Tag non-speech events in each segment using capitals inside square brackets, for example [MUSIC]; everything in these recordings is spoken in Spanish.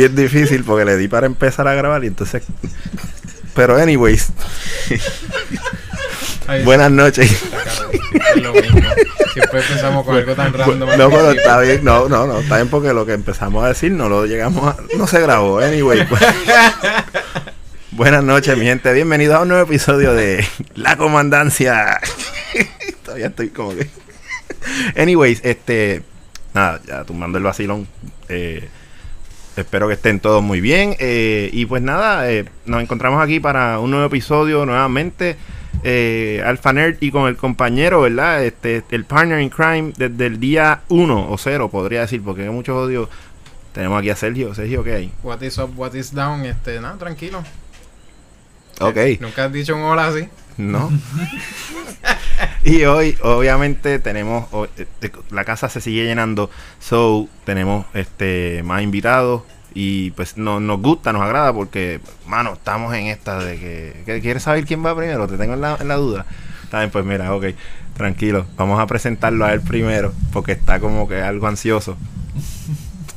bien difícil porque le di para empezar a grabar y entonces. Pero, anyways. Buenas noches. Es lo mismo. Siempre empezamos con algo tan random. No, pero está bien. No, no, no. Está bien porque lo que empezamos a decir no lo llegamos a. No se grabó. Anyway. pues. [LAUGHS] Buenas noches, mi gente. Bienvenidos a un nuevo episodio de La Comandancia. [LAUGHS] Todavía estoy como que. Anyways, este. Nada, ya tumbando el vacilón. Eh, espero que estén todos muy bien. eh, y pues nada, eh, nos encontramos aquí para un nuevo episodio nuevamente. Eh, Alpha Nerd y con el compañero, ¿verdad? Este, el partner in crime desde el día 1 o 0, podría decir, porque hay mucho odio. Tenemos aquí a Sergio. Sergio, ¿qué hay? What is up, what is down, este, nada, tranquilo. Ok. Nunca has dicho un hola así. No. [LAUGHS] y hoy, obviamente, tenemos. este, La casa se sigue llenando. So, tenemos este más invitados. Y pues no, nos gusta, nos agrada porque, mano, estamos en esta de que, ¿Quieres saber quién va primero? Te tengo en la, en la duda. Bien, pues mira, ok, tranquilo. Vamos a presentarlo a él primero porque está como que algo ansioso.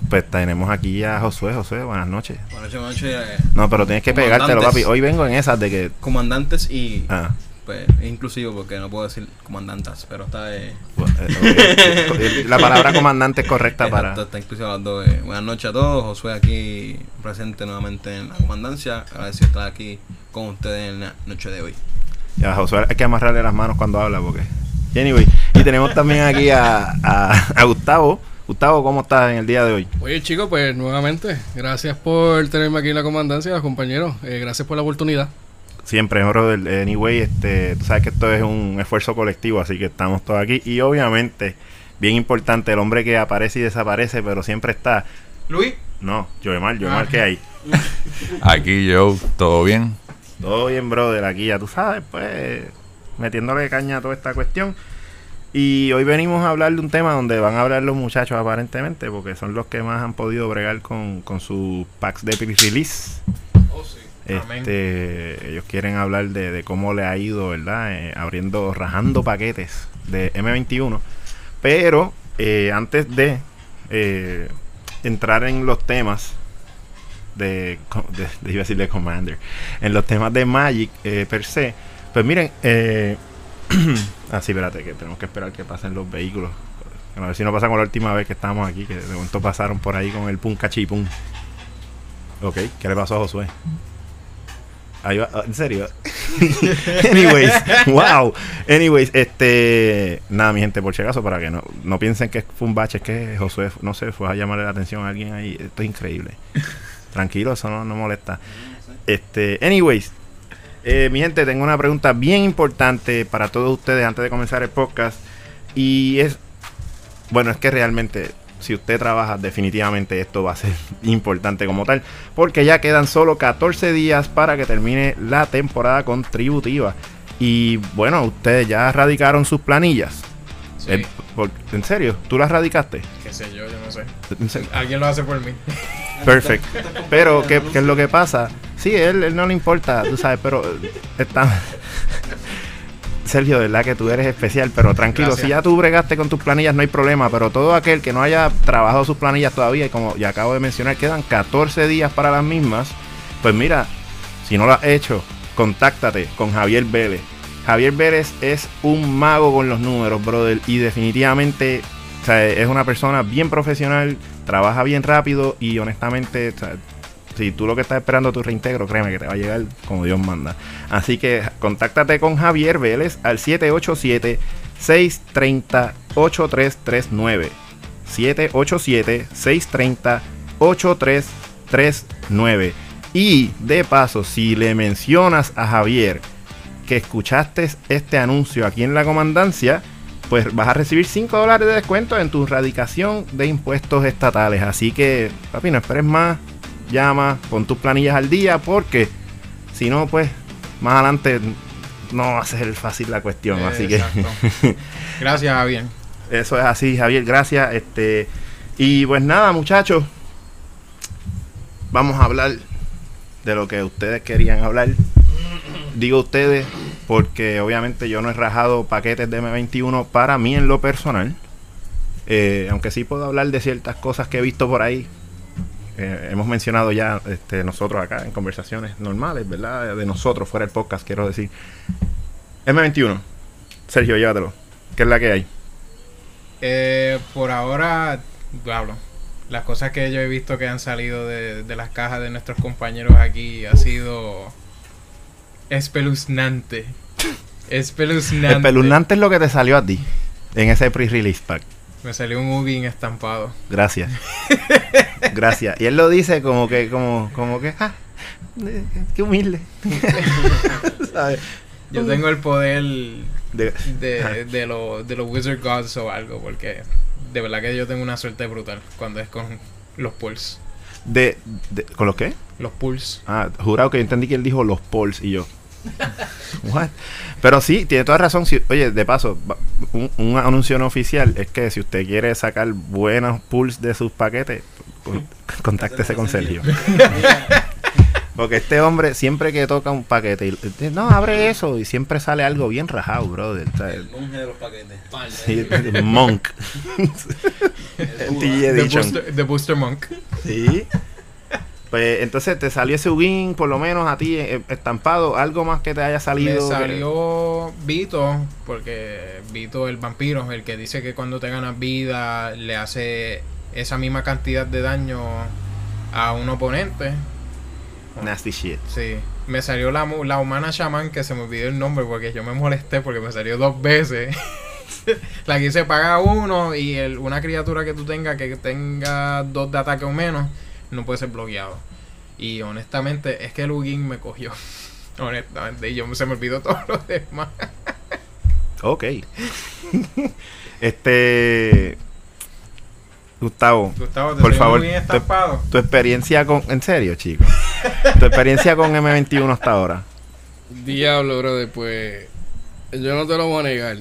Pues tenemos aquí a Josué. Josué, buenas noches. Buenas noches, buenas noches, eh, No, pero tienes que pegártelo, papi. Hoy vengo en esas de que. comandantes y Ah. pues es inclusivo porque no puedo decir comandantas, pero está eh, Bueno, eh. [LAUGHS] La palabra comandante es correcta para. está, inclusivo las dos. eh. Buenas noches a todos, Josué aquí presente nuevamente en la comandancia, agradecido estar aquí con ustedes en la noche de hoy. Ya, Josué, hay que amarrarle las manos cuando habla, porque. Anyway, y tenemos también aquí a, a, a Gustavo. Gustavo, ¿cómo estás en el día de hoy? Oye, chicos, pues nuevamente, gracias por tenerme aquí en la comandancia, compañeros. Eh, gracias por la oportunidad. Siempre, brother. Anyway, este, tú sabes que esto es un esfuerzo colectivo, así que estamos todos aquí. Y obviamente, bien importante, el hombre que aparece y desaparece, pero siempre está. Luis, No, Joemar, Joemar, Ah. ¿qué hay? [LAUGHS] Aquí yo, ¿todo bien? Todo bien, brother, aquí ya tú sabes, pues, metiéndole caña a toda esta cuestión. Y hoy venimos a hablar de un tema donde van a hablar los muchachos aparentemente, porque son los que más han podido bregar con, con sus packs de pre-release. oh sí. Amén. Este, ellos quieren hablar de, de cómo le ha ido, ¿verdad? Eh, abriendo, rajando paquetes de M21. Pero eh, antes de eh, entrar en los temas de, de, de- iba a decir de Commander, en los temas de Magic eh, per se, pues miren, eh, [CLEARS THROAT] así, espérate, que tenemos que esperar que pasen los vehículos. A ver si no pasa como la última vez que estábamos aquí, que de momento pasaron por ahí con el pum cachipum. Ok, ¿qué le pasó a Josué? Ahí va, ah, ¿En serio? [LAUGHS] Anyways, wow. Anyways, este. Nada, mi gente, por si acaso, para que no, no piensen que fue un bache, es que Josué, no sé, fue a llamarle la atención a alguien ahí. Esto es increíble. Tranquilo, eso no, no molesta. Este, anyways, eh, mi gente, tengo una pregunta bien importante para todos ustedes antes de comenzar el podcast. Y es. Bueno, es que realmente, si usted trabaja, definitivamente esto va a ser [LAUGHS] importante como tal. Porque ya quedan solo 14 días para que termine la temporada contributiva. Y bueno, ustedes ya radicaron sus planillas. Sí. Por- ¿En serio? ¿Tú las radicaste? Qué sé yo, yo no sé. Alguien lo hace por mí. [LAUGHS] Perfecto. Pero, ¿qué, qué es lo que pasa? Sí, él, él no le importa, tú sabes, pero está... [LAUGHS] Sergio, de verdad que tú eres especial, pero tranquilo, Gracias. si ya tú bregaste con tus planillas no hay problema, pero todo aquel que no haya trabajado sus planillas todavía, y como ya acabo de mencionar, quedan 14 días para las mismas, pues mira, si no lo has hecho, contáctate con Javier Vélez. Javier Vélez es un mago con los números, brother, y definitivamente es una persona bien profesional, trabaja bien rápido y honestamente, si tú lo que estás esperando tu reintegro, créeme que te va a llegar como Dios manda. Así que contáctate con Javier Vélez al 787-630-8339. 787-630-8339. Y de paso, si le mencionas a Javier que escuchaste este anuncio aquí en la comandancia, pues vas a recibir 5 dólares de descuento en tu radicación de impuestos estatales. Así que, papi, no esperes más. Llama, pon tus planillas al día, porque si no, pues más adelante no va a ser fácil la cuestión. así que Exacto. [LAUGHS] Gracias, Javier. eso es así, Javier. Gracias. Este y pues nada, muchachos, vamos a hablar de lo que ustedes querían hablar. Digo ustedes porque obviamente yo no he rajado paquetes de M21 para mí en lo personal. Eh, aunque sí puedo hablar de ciertas cosas que he visto por ahí. eh, hemos mencionado ya este, nosotros acá en conversaciones normales, ¿verdad? De nosotros, fuera del podcast, quiero decir. M21. Sergio, llévatelo. ¿Qué es la que hay? Eh, por ahora, hablo. Las cosas que yo he visto que han salido de, de las cajas de nuestros compañeros aquí ha sido espeluznante. [LAUGHS] Espeluznante. Espeluznante es lo que te salió a ti en ese pre-release pack. Me salió un Ugin estampado. Gracias. [LAUGHS] Gracias. Y él lo dice como que, como, como que, ah, qué humilde. [LAUGHS] ¿Sabes? Yo tengo el poder De- de, de, lo- de los Wizard Gods o algo, porque de verdad que yo tengo una suerte brutal cuando es con los Pulse. de, de- ¿Con los qué? Los Pulse. Ah, jurado que yo entendí que él dijo los polls y yo. [LAUGHS] What? Pero sí, tiene toda razón. Si- oye, de paso, un, un anuncio no oficial es que si usted quiere sacar buenos pulls de sus paquetes, con- contáctese con Sergio. [LAUGHS] Porque este hombre siempre que toca un paquete, y- eh, no, abre eso y siempre sale algo bien rajado, brother. El monje de los paquetes. sí, el monk. [LAUGHS] The Edition. Booster, the Booster Monk. Sí. Pues entonces te salió ese Ugin, por lo menos a ti eh, estampado, algo más que te haya Me salido. que- salió Vito, porque Vito el vampiro, el que dice que cuando te ganas vida le hace esa misma cantidad de daño a un oponente. Nasty shit. Sí. Me salió la, la humana shaman que se me olvidó el nombre porque yo me molesté porque me salió dos veces. [LAUGHS] la que se paga uno y el, una criatura que tú tengas que tenga dos de ataque o menos no puede ser bloqueado. Y honestamente es que el Ugin me cogió. [LAUGHS] honestamente. Y yo se me olvidó [LAUGHS] todo lo demás. Ok. [LAUGHS] este. Gustavo, Gustavo, te Por favor, estampado. tu experiencia con. En serio, chico. Tu experiencia con M21 hasta ahora. Diablo, brother, pues. Yo no te lo voy a negar.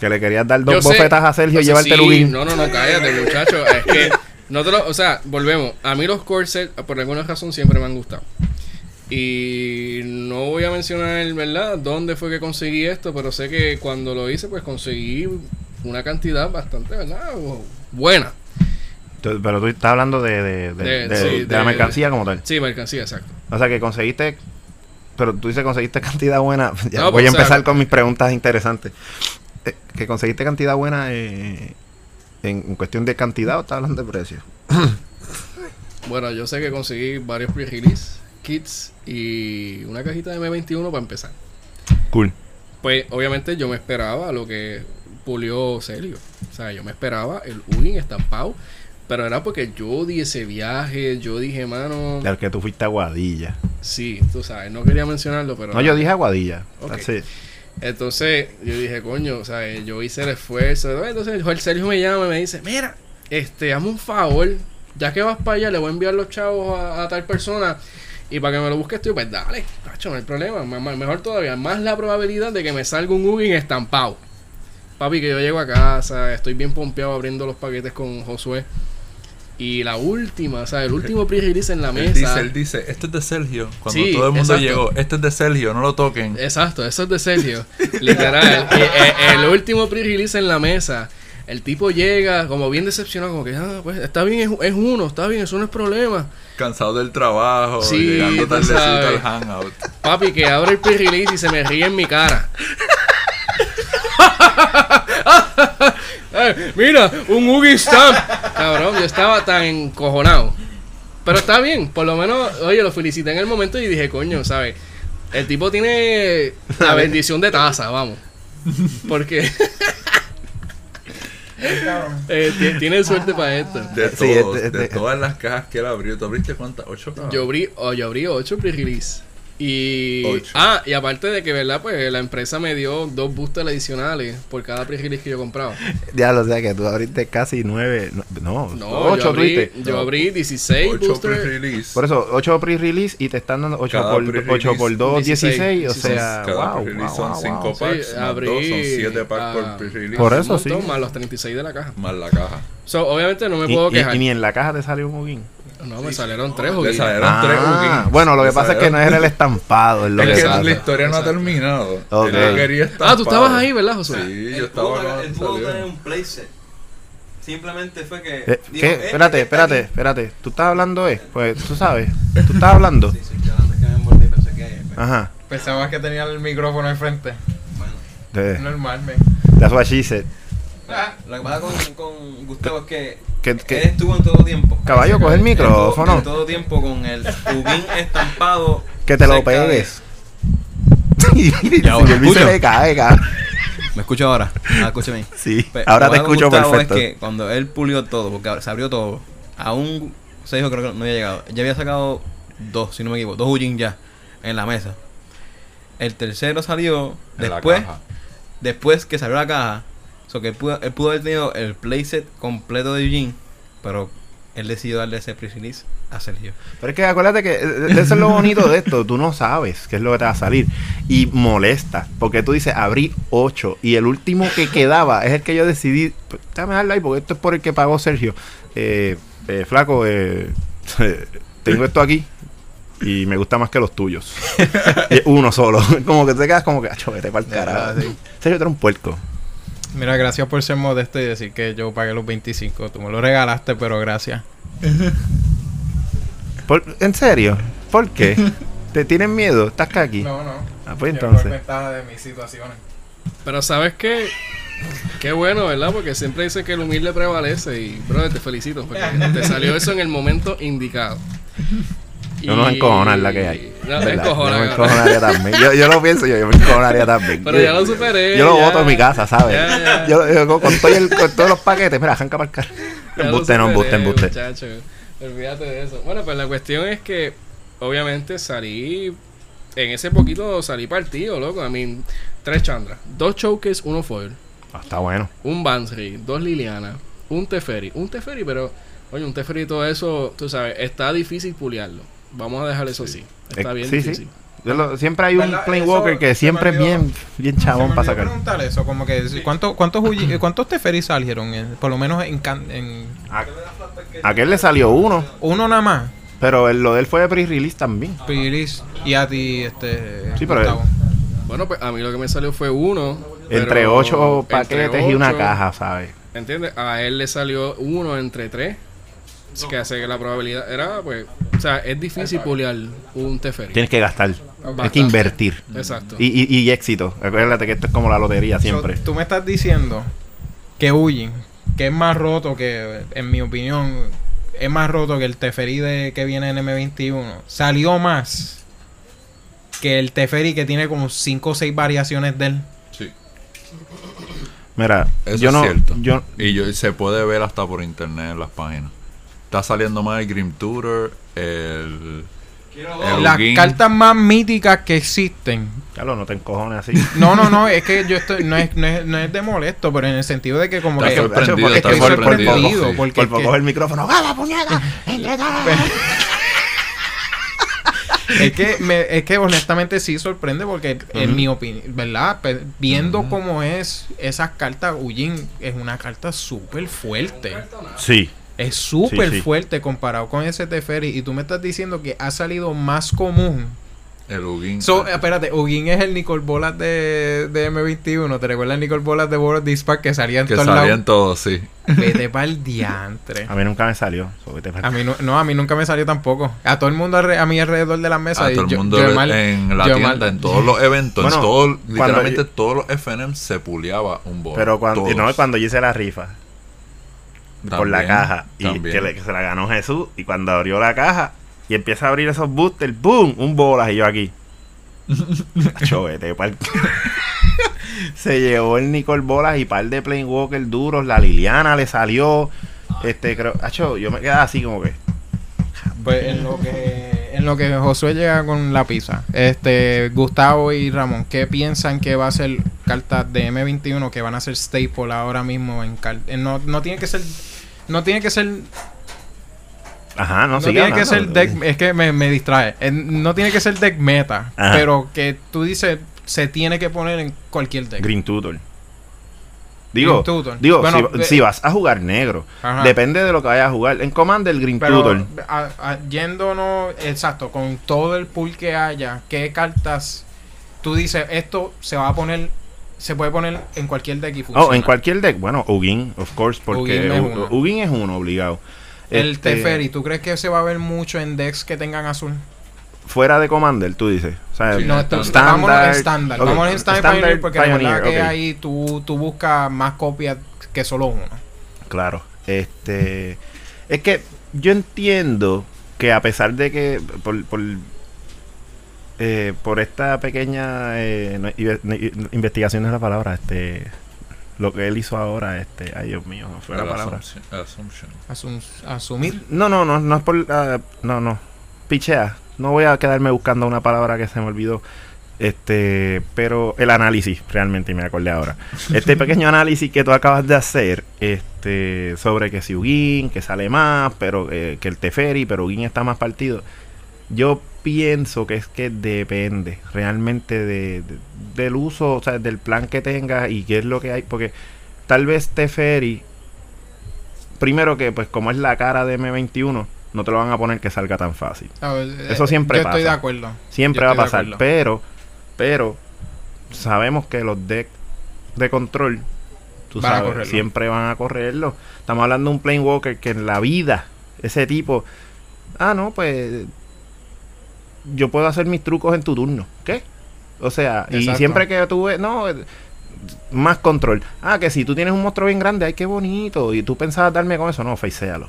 Que le querías dar dos Yo sé- bofetas a Sergio y llevarte el sí, Ugin. No, no, no, cállate, muchacho. Es que, no te lo, o sea, volvemos. A mí los corsets, por alguna razón, siempre me han gustado. Y no voy a mencionar, ¿verdad?, dónde fue que conseguí esto, pero sé que cuando lo hice, pues conseguí una cantidad bastante, ¿verdad?, buena. Pero tú estás hablando de, de, de- sí, la mercancía como tal. Sí, mercancía, exacto. O sea que conseguiste. Pero tú dices conseguiste cantidad buena. [LAUGHS] Ya No, voy pues, a o sea, empezar con mis preguntas interesantes. Eh, que conseguiste cantidad buena eh, en, en cuestión de cantidad o estás hablando de precio. [COUGHS] Bueno, yo sé que conseguí varios pre-release kits y una cajita de M21 para empezar. Cool. Pues obviamente yo me esperaba lo que pulió Sergio. O sea, yo me esperaba el Ugin estampado. Pero era porque yo di ese viaje, yo dije, mano, Del que tú fuiste a Guadilla. sí, tú sabes, no quería mencionarlo, pero... No, yo dije Aguadilla. Ok. Así. Entonces yo dije, coño, o sea, yo hice el esfuerzo. Entonces el Sergio me llama y me dice, mira, este, hazme un favor, ya que vas para allá, le voy a enviar los chavos a, tal persona y para que me lo busques tú, pues dale, tacho, no hay problema, ma- ma- mejor todavía, más la probabilidad de que me salga un Ugin estampado. Papi, que yo llego a casa, estoy bien pompeado abriendo los paquetes con Josué. Y la última, o sea, el último pre-release en la Él mesa. dice, él dice, esto es de Sergio. Cuando Sí, todo el mundo exacto. llegó, esto es de Sergio, no lo toquen. Exacto, eso es de Sergio. [LAUGHS] Literal. Y, eh, el último pre-release en la mesa. El tipo llega como bien decepcionado, como que, ah, pues está bien, es, es uno, está bien, eso no es problema. Cansado del trabajo, Sí, llegando tardecito al hangout. Papi, que abre el pre-release y se me ríe en mi cara. [LAUGHS] Mira, un Ugi Stamp. Cabrón, yo estaba tan encojonado. Pero está bien, por lo menos, oye, lo felicité en el momento y dije, coño, ¿sabes? El tipo tiene [LAUGHS] la bendición de taza, vamos. Porque [LAUGHS] eh, ti- tiene suerte para esto. De, todos, este- de este- todas las cajas que él abrió. ¿Tú abriste cuántas? ¿Ocho cajas? Yo abrí, oh, yo abrí 8 pre-release. Y. Ocho. Ah, y aparte de que, ¿verdad? Pues la empresa me dio dos boosters adicionales por cada pre-release que yo compraba. Ya lo sé que tú abriste casi nueve. No, No, ocho yo abrí, yo abrí 16 Ocho boosters. pre-release. Por eso, 8 pre-release y te están dando 8 Cada por, pre-release, 8 por 2, 16. 16, o sea, Cada wow, pre-release wow, son wow, 5 wow. packs, Sí, más abrí, dos, son 7 packs ah, por pre-release. Por Un eso sí. montón, Más los 36 de la caja. Más la caja. So, obviamente no me Y, puedo y- quejar. y ni en la caja te salió un Ugin. No, me salieron tres Le juguitos. salieron tres Ah, Ugins. bueno, lo que Le pasa es que no era el [LAUGHS] estampado. Es lo Es que la historia no ha terminado. Él Ah, tú estabas ahí, ¿verdad, José? Sí, yo estaba juego salió. trae un playset. Simplemente fue que. Eh, dijo, ¿Qué? "Eh, Espérate, está espérate, aquí". espérate. ¿Tú estás hablando, eh? Pues tú sabes. [LAUGHS] ¿Tú estás hablando? Sí, sí, estoy hablando, es que me envolví, pensé que. pues, Ajá. Pensabas que tenía el micrófono enfrente. Bueno. De, Normal, men. that's what she said. Ah, Lo que pasa con, con Gustavo es que, Que- él estuvo en todo tiempo. Caballo, coge el micrófono. En todo tiempo con el ubín [LAUGHS] estampado. Que te lo pegues. [LAUGHS] [LAUGHS] y Y ahora, el se le cae, cabrón. ¿Me escucho ahora? Ah, escúchame. Sí, Pe- ahora te escucho Gustavo perfecto. Es que cuando él pulió todo, porque se abrió todo, aún se dijo creo que no había llegado. Ya había sacado dos, si no me equivoco, dos Ujin ya en la mesa. El tercero salió En después, después que salió la caja. So que él pudo, él pudo haber tenido el playset completo de Ujin, pero él decidió darle ese pre-release a Sergio. Pero es que acuérdate que eh, eso es lo [LAUGHS] bonito de esto. Tú no sabes qué es lo que te va a salir. Y molesta. Porque tú dices, abrí 8. Y el último que quedaba es el que yo decidí. pues, Déjame darle ahí porque esto es por el que pagó Sergio. Eh, eh, flaco, eh, [LAUGHS] tengo esto aquí. Y me gusta más que los tuyos. [LAUGHS] Uno solo. como que te quedas como que, vete para el carajo. Sergio, tú eres un puerco. Mira, gracias por ser modesto y decir que yo pagué los 25. Tú me lo regalaste, pero gracias. Por- ¿En serio? ¿Por qué? [LAUGHS] ¿Te tienen miedo? ¿Estás aquí? No, no. Ah, pues entonces. ventaja de mis situaciones. Pero sabes qué, qué bueno, ¿verdad? Porque siempre dicen que el humilde prevalece y, brother, te felicito porque te salió eso en el momento indicado. Yo no encojonar la que hay. No, te ¿Verdad? encojonas, Yo me encojonaría también. Yo, yo lo pienso, yo, yo me encojonaría también. Pero yo, ya lo superé. Yo lo voto en mi casa, ¿sabes? Ya, ya. Yo, yo con, todo el- con todos los paquetes, mira, arranca para el Embuste, no, embuste, embuste. muchacho. Olvídate de eso. Bueno, pues la cuestión es que, obviamente, salí. En ese poquito salí partido, loco. A mí, tres chandras, dos chokers, uno foil, Ah, está bueno. un Bansry, dos Liliana, un Teferi. Un Teferi, pero, oye, un Teferi y todo eso, tú sabes, está difícil puliarlo. Vamos a dejar eso así. Está Eh, bien sí, difícil. sí. Yo lo- siempre hay un ¿Verdad? Plane Eso Walker que siempre es bien, bien chabón para sacar. preguntar eso, como que ¿cuántos cuántos [CLEARS THROAT] eh, cuántos Teferi salieron? en- por lo menos en, can- en A, aquel le salió uno, uno nada más. pero el- lo de él fue de pre-release también. Piris y a ti este Sí, pero. Bueno, pues a mí lo que me salió fue uno. Entre ocho entre paquetes y una caja, ¿sabes? ¿Entiendes? A él le salió uno entre tres. Es que hace que la probabilidad era, pues, o sea, es difícil puliar un Teferi. Tienes que gastar, hay Bastante. que invertir. Exacto. Y, y, y éxito. Acuérdate que esto es como la lotería siempre. So, tú me estás diciendo que Ujin, que es más roto que, en mi opinión, es más roto que el Teferi de, que viene en M21, salió más que el Teferi que tiene como 5 o 6 variaciones de él. Sí. Mira, Eso yo es no, cierto. yo, Y yo, se puede ver hasta por internet en las páginas. Está saliendo más el Grim Tutor, el... el Las Ugin. cartas más míticas que existen. Carlos, no te encojones así. [LAUGHS] No, no, no, es que yo estoy, no es, no es, no es de molesto, pero en el sentido de que como Está que sorprendido, porque está estoy sorprendido. poco, sorprendido, sí. porque Por es poco que- el micrófono. ¡Gala, puñeta! [LAUGHS] Entre todas! [LAUGHS] Es que, me, es que honestamente sí sorprende porque en mi opinión, ¿verdad? Pe- viendo cómo es esas cartas, Ujin es una carta súper fuerte. Sí. Es súper Sí, sí. fuerte comparado con ese Teferi. Y tú me estás diciendo que ha salido más común. El Ugin. So, espérate, Ujin es el Nicol Bolas de, de M21. ¿Te recuerdas el Nicol Bolas de World Dispatch que salía en que todos salían lados? todos, sí. Vete para el diantre. A mí nunca me salió. so, vete pa'l- A mí no, no, a mí nunca me salió tampoco. A todo el mundo a mi alrededor de la mesa. A y todo el yo- mundo yo le- mal- en la tienda, mal- en todos los eventos, Bueno, en todo, literalmente yo- todos los FNM se puleaba un bolo. Pero cuando, Todos. no, cuando yo hice la rifa por la También, caja y también. que, le- que se la ganó Jesús y cuando abrió la caja y empieza a abrir esos boosters, ¡boom! Un bolas y yo aquí. [LAUGHS] Acho, vete pa'l- se llevó el Nicole Bolas y par de Planewalker duros. La Liliana le salió. Este, creo. Acho, yo me quedaba así como que. Pues en lo que en lo que Josué llega con la pizza, este Gustavo y Ramón, ¿qué piensan que va a ser cartas de M21 que van a ser staple ahora mismo en no, no tiene que ser no tiene que ser no, Ajá, no, sigue tiene que ser deck es que me, me distrae. Eh, no tiene que ser deck meta, Ajá. pero que tú dices se tiene que poner en cualquier deck. Green Tutor. Digo, Green Tutor. digo Bueno, si, de- si vas a jugar negro, Ajá. depende de lo que vayas a jugar. En Commander, Green Pero Tutor. a- a- yéndonos, exacto, con todo el pool que haya, ¿qué cartas tú dices esto se va a poner se puede poner en cualquier deck y funciona. Oh, en cualquier deck. Bueno, Ugin, of course, porque Ugin es uno. Ugin es uno obligado. El Este, Teferi, ¿tú crees que se va a ver mucho en decks que tengan azul? Fuera de Commander, tú dices. O sea, Sí, No, en estándar. Vámonos en estándar Standard Pioneer porque la Pioneer, verdad que ok. ahí tú, tú buscas más copias que solo uno. Claro. Este. Es que yo entiendo que a pesar de que. Por, por, eh, por esta pequeña eh, no, ive- no, investigación es la palabra, este. Lo que él hizo ahora, este. Ay, Dios mío, no fue la palabra. assumption- assumption. Asum- asumir. No, no, no, no es por. ah, no, no. Pichea. No voy a quedarme buscando una palabra que se me olvidó. Este, pero el análisis, realmente, y me acordé ahora. Este [LAUGHS] pequeño análisis que tú acabas de hacer, este, sobre que si Ugin, que sale más, pero eh, que el Teferi, pero Ugin está más partido. Yo pienso que es que depende realmente de, de- del uso, o sea, del plan que tengas y qué es lo que hay, porque tal vez Teferi, primero que pues como es la cara de M21, no te lo van a poner que salga tan fácil. Ver, eh, Eso siempre Yo estoy pasa. de acuerdo. Siempre Yo va a estoy pasar, pero, pero sabemos que los decks de control, tú Van sabes, siempre van a correrlo. Estamos hablando de un Plane Walker que en la vida, ese tipo, ah, no, pues yo puedo hacer mis trucos en tu turno. ¿Qué? O sea, y siempre que tú ves, no, eh, más control. Ah, que si tú tienes un monstruo bien grande, ay, qué bonito. Y tú pensabas darme con eso, no, facealo.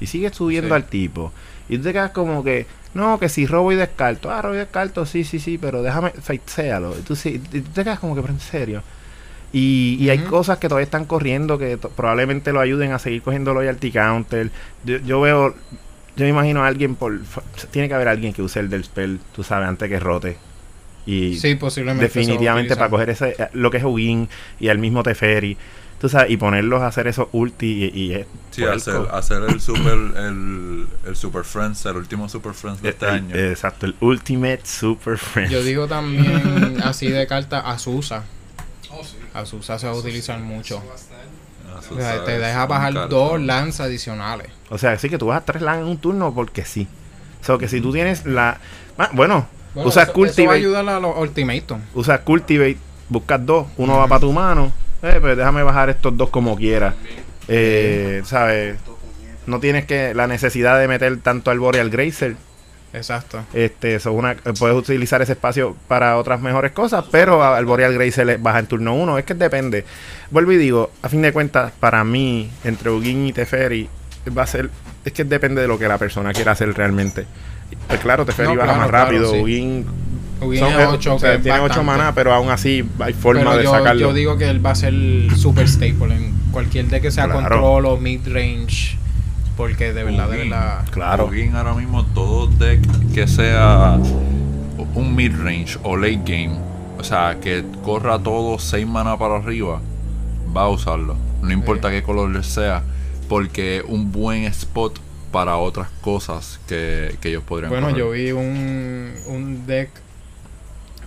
Y sigues subiendo Sí. al tipo. Y tú te quedas como que, no, que si robo y descarto. Ah, robo y descarto, sí, sí, sí, pero déjame, facealo. Y tú, sí, y tú te quedas como que, pero en serio. Y, y hay cosas que todavía están corriendo que probablemente lo ayuden a seguir cogiendo loyalty counter. Yo, yo veo, yo me imagino a alguien por. fa- Tiene que haber alguien que use el del spell, tú sabes, antes que rote. Y Sí, posiblemente. definitivamente para coger ese eh, lo que es Ugin y al mismo Teferi, tú sabes, y ponerlos a hacer esos ulti y, y es Sí, hacer, hacer el super el, el Super Friends, el último Super Friends de este El- año. exacto, el Ultimate Super Friend. Yo digo también [LAUGHS] así de carta Azusa. Oh, sí. Azusa se va a utilizar mucho. Eso O sea, sabe, te deja bajar dos lanzas adicionales. O sea, sí que tú vas a tres LAN en un turno porque sí. O sea, que si tú tienes la... Ah, bueno, Bueno, usas eso, eso va a Cultivate, ayudar a los ultimatum. usas Cultivate, buscas dos, uno va para tu mano, eh, pues déjame bajar estos dos como quiera. Eh, ¿Sabes? No tienes que la necesidad de meter tanto al Boreal Grazer. Exacto. Este, eso es una, puedes utilizar ese espacio para otras mejores cosas, pero al Boreal Grey se le baja en turno 1. Es que depende. Vuelvo y digo, a fin de cuentas, para mí, entre Ugin y Teferi, va a ser. Es que depende de lo que la persona quiera hacer realmente. Pues claro, Teferi No, baja claro, más claro, rápido, sí. Ugin. Ugin son- es ocho, o sea, que es tiene 8 bastante. maná, pero aún así hay forma Pero de yo, sacarlo. yo digo que él va a ser super staple en cualquier de que sea Claro. control o mid range. Porque de verdad, de verdad. Claro. Ugin ahora mismo todo deck que sea un mid range o late game, o sea, que corra todo 6 mana para arriba, va a usarlo. No importa qué color sea, porque es un buen spot para otras cosas que, que ellos podrían Bueno, correr. yo vi un, un deck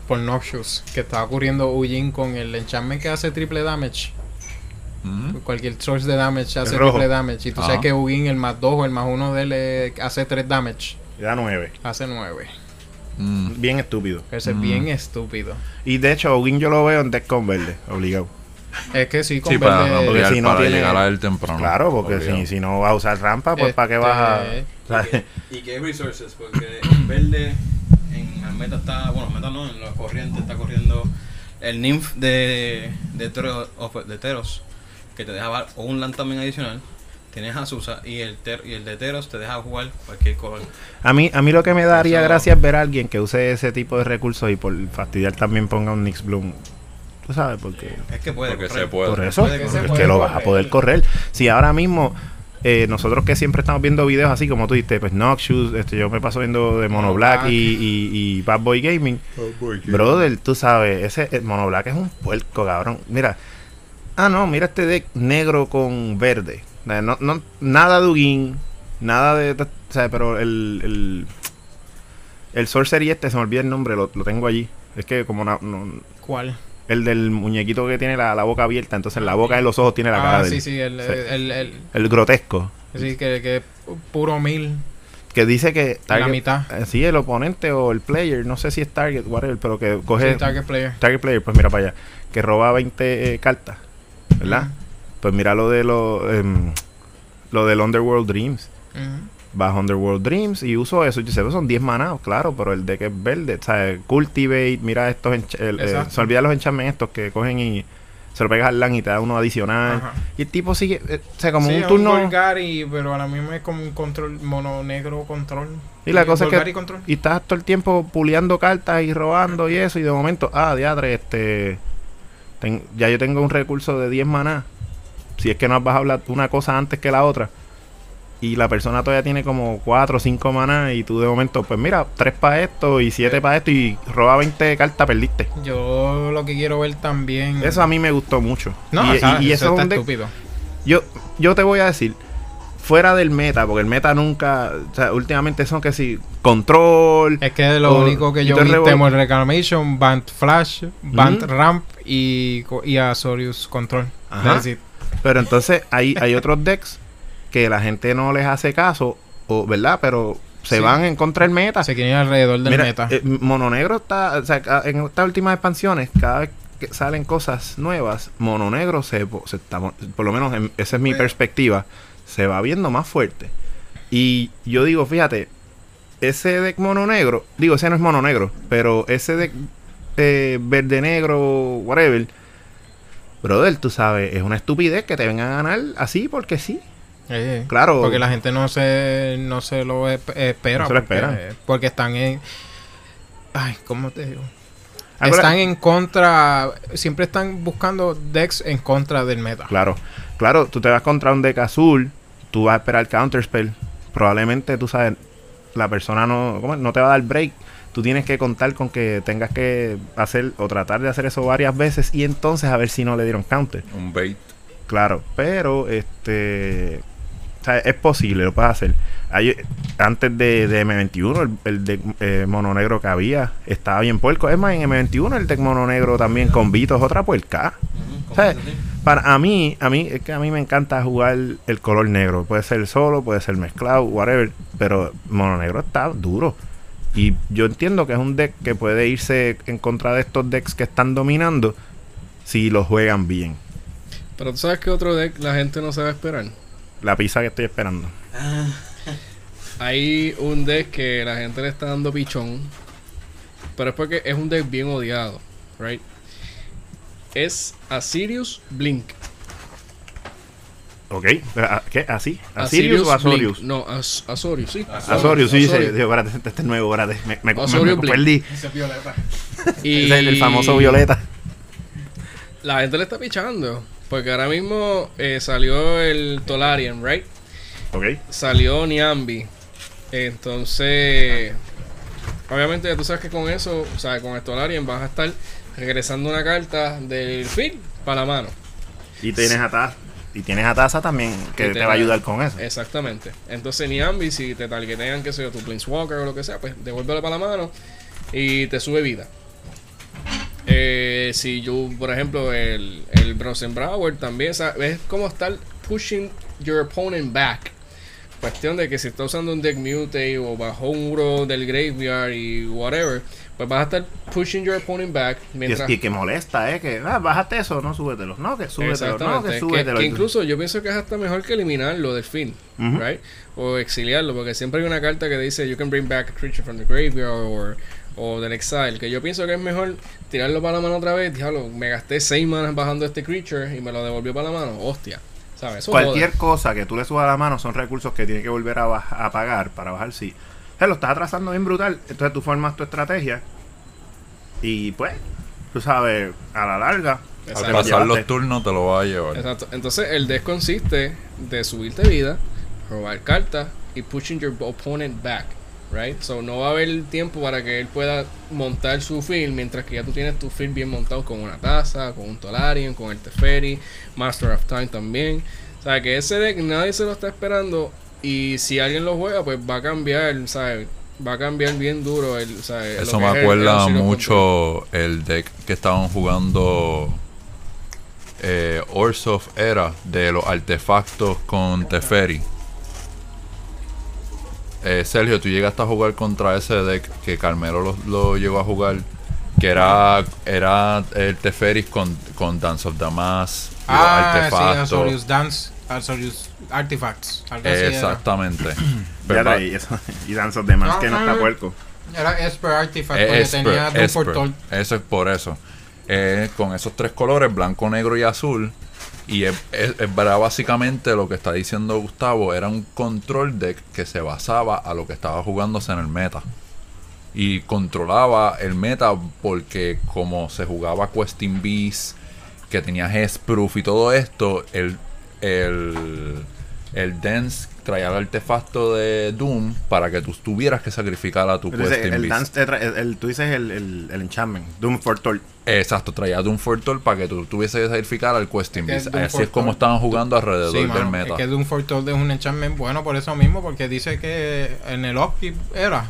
por Noxious que estaba ocurriendo Ujin con el enchantment que hace triple damage. Cualquier source de damage hace triple damage. Y tú Ajá. sabes que Ujin, el más 2 o el más 1 de él eh, hace 3 damage. Da 9. Hace 9. Mm. Bien estúpido. Ese es Mm. bien estúpido. Y de hecho, Ugin yo lo veo en deck con verde, obligado. Es que sí, con Sí, para, verde- porque si no para tiene- llegar a él temprano. Claro, porque si, si no vas a usar rampa, pues ¿para qué Este, vas a...? [LAUGHS] ¿sabes? ¿Y qué resources? Porque en verde, en la meta está, bueno, meta no, en la corriente está corriendo el Nymph de, de, Tero- de Teros, que te deja jugar o un land también adicional. Tienes Azusa y el, ter- y el de Teros te deja jugar cualquier color. A mí, a mí lo que me daría Eso- gracia es ver a alguien que use ese tipo de recursos y por fastidiar también ponga un Nix Bloom. Tú sabes, porque Es que puede. Porque correr. se puede. por eso puede es que Se puede lo vas a poder correr. Si ahora mismo eh, nosotros que siempre estamos viendo videos así como tú dijiste, pues Noxious, este, yo me paso viendo de Mono Mono Black Black. y, y, y Bad Boy Gaming. Brother, tú sabes, ese eh, Mono Black es un puerco, cabrón. Mira, ah, no, mira este deck negro con verde. No, no, nada de Ugin, nada de. o sea, pero el. El, el Sorcery este, se me olvida el nombre, lo, lo tengo allí. Es que como no- ¿Cuál? el del muñequito que tiene la, la boca abierta, entonces la boca y los ojos tiene la cara Ah, del. sí, sí, el, Sí. el, el, El grotesco. sí, que, que puro mil. que dice que La mitad. eh, sí, el oponente o el player, no sé si es target, whatever, pero que coge Sí, target player. target player, pues mira para allá, que roba 20 eh, cartas, ¿verdad? Pues mira lo de lo, em, lo del Underworld Dreams. Ujú. Bajo Underworld Dreams y uso eso. Yo sé, pues son 10 manados, claro, pero el deck es verde. O sea, Cultivate, mira estos. el- eh, se olvida los enchantments estos que cogen y se lo pegas al LAN y te da uno adicional. Ajá. Y el tipo sigue, eh, o sea, como Sí, un es turno. Golgari, pero ahora mismo es como un control mono negro control. Y la cosa es que y estás todo el tiempo puleando cartas y robando y eso. Y de momento, ah, diadre, este. Ten- ya yo tengo un recurso de 10 maná. Si es que no has bajado una cosa antes que la otra. Y la persona todavía tiene como 4 o 5 maná. Y tú de momento, pues mira, 3 para esto y 7 para esto. Y roba 20 cartas, perdiste. Yo lo que quiero ver también. Eso a mí me gustó mucho. No, y, o sea, y- y eso, eso, es está un deck- estúpido. yo, yo te voy a decir, fuera del meta, porque el meta nunca, o sea, últimamente son que si control, Es que lo O- único que yo vi Temor Reclamation, Band Flash, Band. Ramp y, y Azorius Control. Ajá. Pero entonces hay, hay otros decks que la gente no les hace caso, o ¿verdad? Pero se Sí. van en contra del meta. Se quieren alrededor del Mira, meta. eh, Mono Negro está, o sea, en estas últimas expansiones, cada vez que salen cosas nuevas, Mono Negro se, se está, por lo menos en- esa es mi perspectiva, se va viendo más fuerte. Y yo digo, fíjate, ese deck Mono Negro, digo, ese no es Mono Negro, pero ese deck eh, verde negro, whatever, brother, tú sabes, es una estupidez que te vengan a ganar así porque sí. Eh, Claro. Porque la gente no se, no se lo esp- espera. No se lo porque, porque están en. Ay, ¿cómo te digo? Están en contra. Siempre están buscando decks en contra del meta. Claro, claro, tú te vas contra un deck azul, tú vas a esperar counterspell. Probablemente, tú sabes, la persona no, ¿cómo no te va a dar break. Tú tienes que contar con que tengas que hacer o tratar de hacer eso varias veces y entonces a ver si no le dieron counter. Un bait. Claro, pero este. O sea, es posible, lo puedes hacer. Hay- antes de, de M21, el, el deck eh, mono negro que había estaba bien puerco. Es más, en M21 el deck mono negro también con Vito es otra puerca. Para a mí, a mí, es que a mí me encanta jugar el color negro. Puede ser solo, puede ser mezclado, whatever. Pero mono negro está duro. Y yo entiendo que es un deck que puede irse en contra de estos decks que están dominando si lo juegan bien. Pero tú sabes que otro deck la gente no sabe esperar. La pizza que estoy esperando. Hay un deck que la gente le está dando pichón. Pero es porque es un deck bien odiado. Right? Es Asirius Blink. Ok. ¿A- ¿Qué? ¿Así? ¿Asirius o Blink. Azorius? No, As- Azorius, sí. Azorius, sí, dice. Azorius. Digo, espérate, este este es nuevo, espérate. Me, me, me- Azorius me Blink. perdí. Ese violeta. Y Ese es el famoso Violeta. La gente le está pichando. Porque ahora mismo eh, salió el Tolarian, right? Ok. Salió Niambi. Entonces, obviamente tú sabes que con eso, o sea, con el Tolarian vas a estar regresando una carta del field para la mano. Y tienes a Taza. Y tienes a Taza también, que te va a ayudar con eso. Exactamente. Entonces Niambi, si te targetean, que sea tu Planeswalker o lo que sea, pues devuélvelo para la mano y te sube vida. Eh, si yo, por ejemplo, el, el Brosenbrower también, es como estar pushing your opponent back. Cuestión de que si está usando un deck Mute o bajo un muro del graveyard y whatever, pues vas a estar pushing your opponent back Y, mientras... y que molesta, ¿eh? Que, ah, bájate eso, no súbetelo. No, que súbetelo, no, que que, súbetelo. que incluso yo pienso que es hasta mejor que eliminarlo del fin, Ujú. right? O exiliarlo, porque siempre hay una carta que dice you can bring back a creature from the graveyard or, o del exile, que yo pienso que es mejor tirarlo para la mano otra vez, diablo, me gasté 6 manas bajando este creature y me lo devolvió para la mano, hostia. ¿Sabes? Eso Cualquier cosa que tú le subas a la mano son recursos que tiene que volver a, a pagar para bajar sí. O sea, lo estás atrasando bien brutal. Entonces tú formas tu estrategia y pues, tú sabes, a la larga. Lo Pasar los turnos te lo va a llevar. Exacto. Entonces el deck consiste de subirte vida, robar cartas y pushing your opponent back. Right? So no va a haber tiempo para que él pueda montar su field mientras que ya tú tienes tu field bien montado con una taza, con un Tolarian, con el Teferi, Master of Time también. O sea que ese deck nadie se lo está esperando y si alguien lo juega pues va a cambiar, ¿sabes? Va a cambiar bien duro el, ¿sabes? Eso me el- acuerda el mucho el deck que estaban jugando eh, Orsov era de los artefactos con Teferi. Eh, Sergio, tú llegaste a jugar contra ese deck que Carmelo lo, lo llegó a jugar, que era, era el Teferis con, con Dance of Damas, Ah, sí, Dance, Azorius Artifacts. Algo así. Exactamente. [CLEARS THROAT] Pero está ahí, eso. Y Dance of the Mask, No, que no no, está puerco. Era Esper Artifact, Eh, porque Esper, tenía Esper. Eso es por eso. Eh, con esos tres colores, blanco, negro y azul. Y es, es- básicamente lo que está diciendo Gustavo era un control deck que se basaba a lo que estaba jugándose en el meta. Y controlaba el meta porque como se jugaba Questing Beast, que tenía Hexproof y todo esto, el, el, el Dance traía el artefacto de Doom para que tú tuvieras que sacrificar a tu Entonces, Questing el Beast. dance, el, el- tú dices el, el, el enchantment, Doom Fortol. Exacto, traía Doom Fortol para que tú tuvieses que sacrificar al Questing Es que Beast. Así es como estaban jugando alrededor Sí, del mano, meta. es que Doom Fortol es un enchantment bueno por eso mismo, porque dice que en el upkeep era,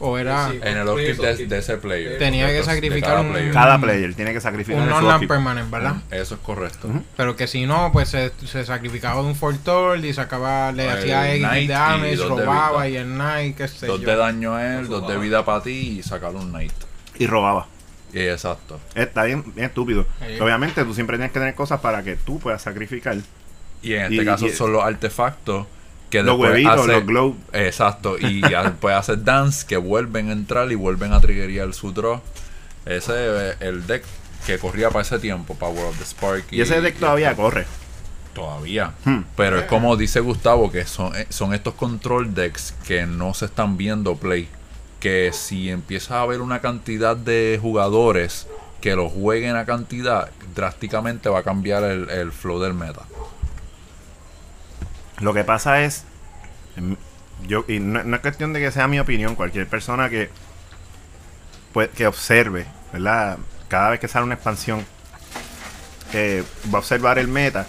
o era Sí, En el de, de ese player. Tenía que De sacrificar cada un- player. Cada player tiene que sacrificar un upkeep. permanent, ¿verdad? Eso es correcto. Pero que si no, pues se, se sacrificaba un Fortol y sacaba, le El hacía X y damage, dos de robaba y el Knight, qué sé Dos yo. de daño a él, dos de vida para ti y sacar un Knight. Y robaba. Y exacto. Está bien, bien estúpido. Sí. Obviamente, tú siempre tienes que tener cosas para que tú puedas sacrificar. Y en este Y- caso y- son los artefactos que Los huevitos, hace- los glow. Exacto. Y [LAUGHS] después hacer dance que vuelven a entrar y vuelven a triggerear su draw. Ese es el deck que corría para ese tiempo, Power of the Spark. Y ese deck todavía esto. corre. Todavía. Hmm. Pero es como dice Gustavo, que son, eh, son estos control decks que no se están viendo play. Que si empieza a haber una cantidad de jugadores que los jueguen a cantidad, drásticamente va a cambiar el, el flow del meta. Lo que pasa es. em, Yo, y no, no es cuestión de que sea mi opinión, cualquier persona que. Pues, que observe, ¿verdad? Cada vez que sale una expansión, eh, va a observar el meta.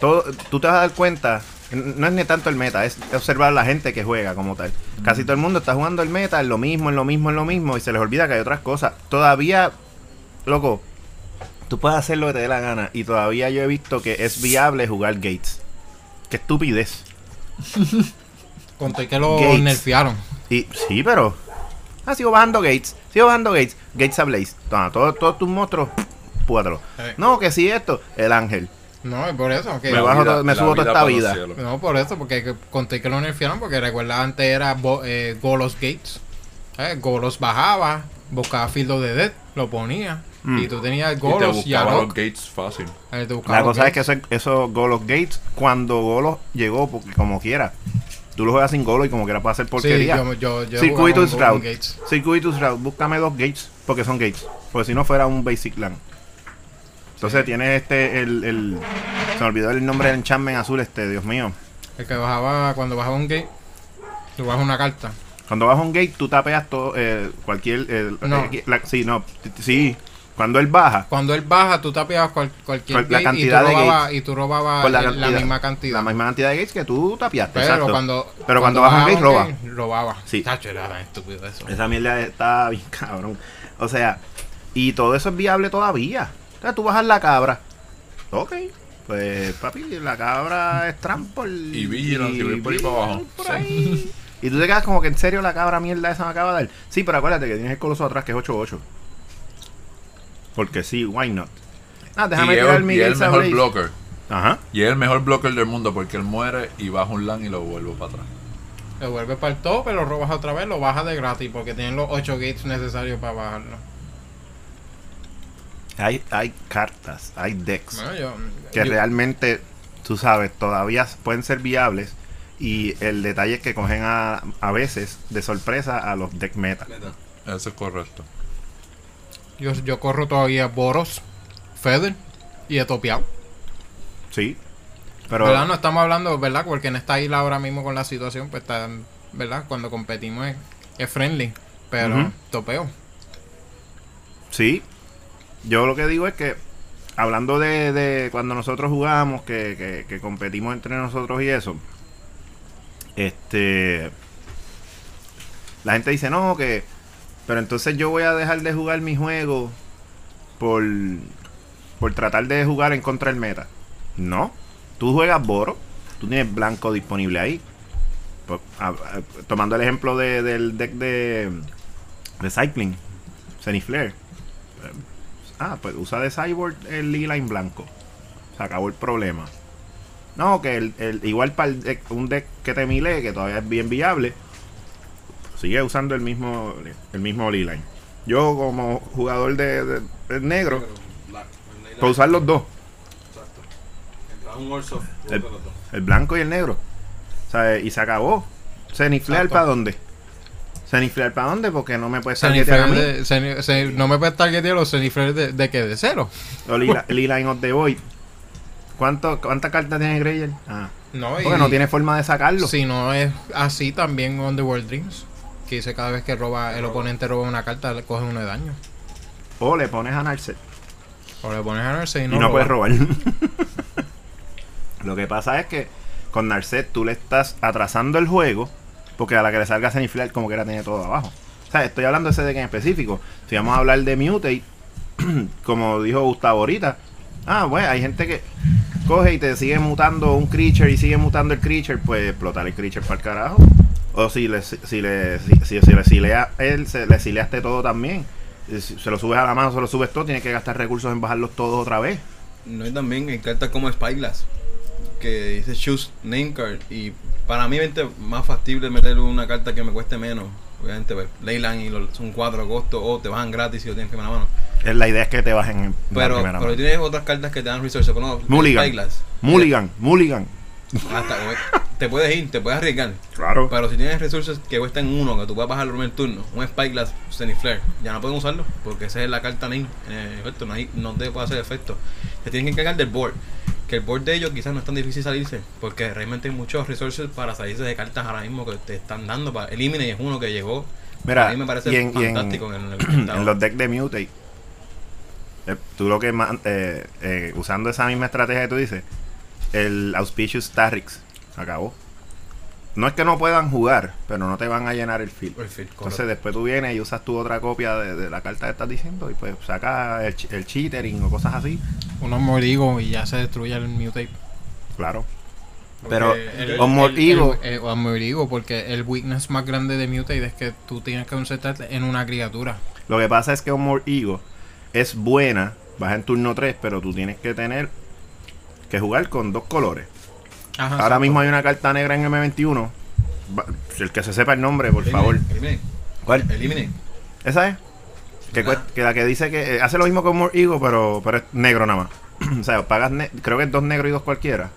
Todo, tú te vas a dar cuenta, no es ni tanto el meta, es observar a la gente que juega como tal. Casi todo el mundo está jugando el meta, en lo mismo, en lo mismo, en lo mismo, y se les olvida que hay otras cosas. Todavía, loco, tú puedes hacer lo que te dé la gana, y todavía yo he visto que es viable jugar Gates. Qué estupidez. [LAUGHS] Conté que lo Gates. nerfearon. Y sí, pero. Ah, sigo bajando Gates. Sigo bajando Gates. Gates a Blaze. Toma, todos todos tus monstruos. Eh. No, que sí esto. El ángel. No, es por eso. Que Me bajo todo- me subo toda esta vida. No, por eso, porque que- conté que lo nerfearon, porque recuerda antes era Bo- eh, Golos Gates. Eh, Golos bajaba, buscaba Field of the Dead, lo ponía. Mm. Y tú tenías Y te Golos y los Arok. gates fácil. eh, te La cosa es que Gates. eso, eso Golos Gates, cuando Golos llegó, porque como quiera. Tú lo juegas sin Golos y como quiera puede hacer porquería. Sí, yo, yo, yo Circuitus Route. Gates. Circuitus Route. Búscame dos Gates. Porque son Gates. Porque si no fuera un Basic Land. Entonces tienes este, el, el... Se me olvidó el nombre del enchantment azul este, Dios mío. El que bajaba, cuando bajaba un gate, tú bajas una carta. Cuando a un gate, tú tapeas todo, eh, cualquier... eh, No. eh, la- sí, no, sí. Cuando él baja, Cuando él baja, tú tapeabas cual- cualquier Cual- la gate cantidad y tú robabas, gates. y tú robabas la misma cantidad. la misma cantidad de gates que tú tapeaste. Pero exacto. cuando, Pero cuando baja un roba. robaba. Sí. Tacho, era estúpido eso. Esa mierda está bien [LAUGHS] cabrón. O sea, y todo eso es viable todavía. O sea, tú bajas la cabra. Ok. Pues, papi, la cabra es trample. Y Vigilance, y voy por ahí para abajo. por ahí. Y tú te quedas como que en serio la cabra mierda esa me acaba de dar. Sí, pero acuérdate que tienes el coloso atrás que es 8-8. Porque sí, why not? Ah, déjame y tirar y el a mejor Blaze. blocker. Ajá. Y es el mejor blocker del mundo porque él muere y baja un land y lo vuelvo para atrás. Lo vuelves para el tope, lo robas otra vez, lo bajas de gratis porque tienen los 8 gates necesarios para bajarlo. Hay, hay cartas, hay decks. Bueno, yo, que yo- realmente, tú sabes, todavía pueden ser viables. Y el detalle es que cogen a, a veces de sorpresa a los deck meta. Eso es correcto. Yo, yo corro todavía Boros, Feather y Etopiao. Sí. Pero ¿Verdad? No estamos hablando, ¿verdad? Porque en esta isla ahora mismo con la situación, pues está, ¿verdad? Cuando competimos es, es friendly, pero topeo. sí. Yo lo que digo es que, hablando de, de cuando nosotros jugamos, que, que, que competimos entre nosotros y eso, este. La gente dice, no, que. Pero entonces yo voy a dejar de jugar mi juego por. por tratar de jugar en contra del meta. No. Tú juegas Boro, tú tienes blanco disponible ahí. pues, tomando el ejemplo de- del deck de, de Cycling, Zeniflare. eh, ah, pues usa de Cyborg el lila en blanco. Se acabó el problema. No, que el, el- igual para el deck- un deck que te mile, que todavía es bien viable, sigue usando el mismo el mismo lila. Yo como jugador de, negro, Black, el puedo usar los dos. Exacto. Entra un Warsoft, El- dos. El blanco y el negro. O sea, y se acabó. Zeniflear Exacto. para dónde? Zeniflear para dónde? Porque no me Zenifler targetear a mí. de- no me puedes targetear los Zenifler de, de que de cero. O Lila, Lila of the Void. ¿Cuánto, ¿Cuántas cartas tiene Greyer? Ah. No, Porque no tiene forma de sacarlo. Si no es así, también Underworld Dreams. Que dice cada vez que roba el oponente roba una carta, le coge uno de daño. O le pones a Narset O le pones a Narset y y no, no, roba. puedes robar. [LAUGHS] Lo que pasa es que con Narset tú le estás atrasando el juego. Porque a la que le salga Zeniflear como que la tiene todo abajo. O sea, estoy hablando de ese deck en específico. Si vamos a hablar de Mutate, [CLEARS THROAT] como dijo Gustavo ahorita. Ah, bueno, hay gente que coge y te sigue mutando un creature y sigue mutando el creature, pues explotar el creature para el carajo. O si le, si le, si, si- si le silea él, se, le sileaste todo también. Y Si se lo subes a la mano, se lo subes todo, tienes que gastar recursos en bajarlos todos otra vez. No hay también en cartas como Spyglass, que dice Choose Name Card. Y para mí, vente más factible meter una carta que me cueste menos. Obviamente, pues, Leyland y son 4 costos o te bajan gratis si lo tienes en primera mano. Es la idea es que te bajen en Pero, primera pero mano. tienes otras cartas que te dan resources. Pero no, Mulligan. Mulligan, Mulligan. Hasta, [LAUGHS] te puedes ir, te puedes arriesgar. Claro. Pero si tienes resources que cuestan uno, que tú puedes bajar el primer turno, un Spyglass Zeniflare, ya no pueden usarlo, porque esa es la carta name. Eh, efecto, no, hay- no te puede hacer efecto. Te tienen que encargar del board. Que el board de ellos quizás no es tan difícil salirse, porque realmente hay muchos resources para salirse de cartas ahora mismo que te están dando. Para, Elimine es uno que llegó. Mira, a mí me parece y en, y en- fantástico en, el en los decks de Mutate, eh, tú lo que eh, eh, usando esa misma estrategia que tú dices, el Auspicious Starrix acabó. No es que no puedan jugar, pero no te van a llenar el field. Entonces después tú vienes y usas tu otra copia de, de la carta que estás diciendo y pues sacas el, el cheatering o cosas así. Unos morigo y ya se destruye el Mutate. Claro. Pero o Morigo, porque el weakness más grande de Mutate es que tú tienes que concentrarte en una criatura. lo que pasa es que Ego es buena, vas en turno 3, pero tú tienes que tener que jugar con dos colores. Ajá, Ahora mismo hay una carta negra en M21. Va- El que se sepa el nombre, por favor. Elimine. ¿Cuál? Elimine. ¿Esa es? Que, la que dice que eh, hace lo mismo con More Ego, pero, pero es negro nada más. [CLEARS THROAT] o sea, pagas, ne- creo que es dos negros y dos cualquiera.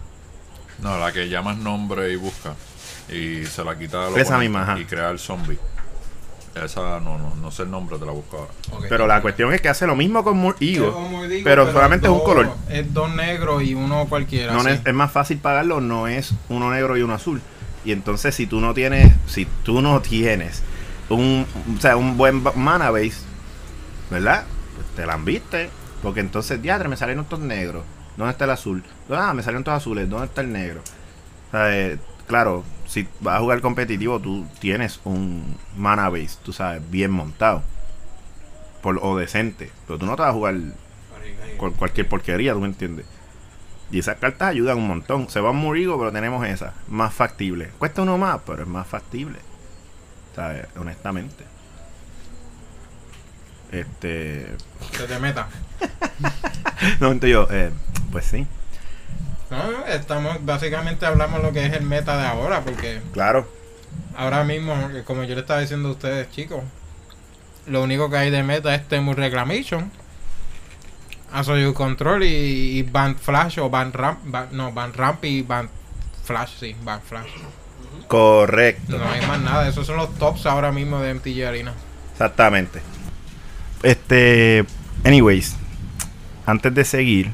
No, la que llamas nombre y busca. Y se la quita al Esa oponente misma, ajá. Y crea el zombie. Esa no, no, no sé el nombre, te la busco ahora. Pero la cuestión es que hace lo mismo con digo, pero solamente es un color. Es dos negros y uno cualquiera. No es, es más fácil pagarlo, no es uno negro y uno azul. Y entonces si tú no tienes, si tú no tienes un, o sea, un buen mana base, ¿verdad? Pues te la viste. Porque entonces, diadre, me salieron estos negros. ¿Dónde está el azul? Ah, me salieron todos azules. ¿Dónde está el negro? O sea, eh, claro, si vas a jugar competitivo, tú tienes un mana base, tú sabes, bien montado. Por, o decente. Pero tú no te vas a jugar con cualquier porquería, ¿tú me entiendes? Y esas cartas ayudan un montón. Se va un murigo, pero tenemos esa. Más factible. Cuesta uno más, pero es más factible. ¿Sabes? Honestamente. Este. Se te meta. [LAUGHS] No, entonces yo, eh, pues sí. No, estamos, básicamente hablamos lo que es el meta de ahora, porque Claro. ahora mismo, como yo le estaba diciendo a ustedes, chicos, lo único que hay de meta es Temu Reclamation, Asoyu Control y, y Band Flash o Band Ramp, no, Band Ramp y Band Flash, sí, Band Flash. Correcto. No hay más nada, esos son los tops ahora mismo de MTG Arena. Exactamente. Este. Anyways. Antes de seguir.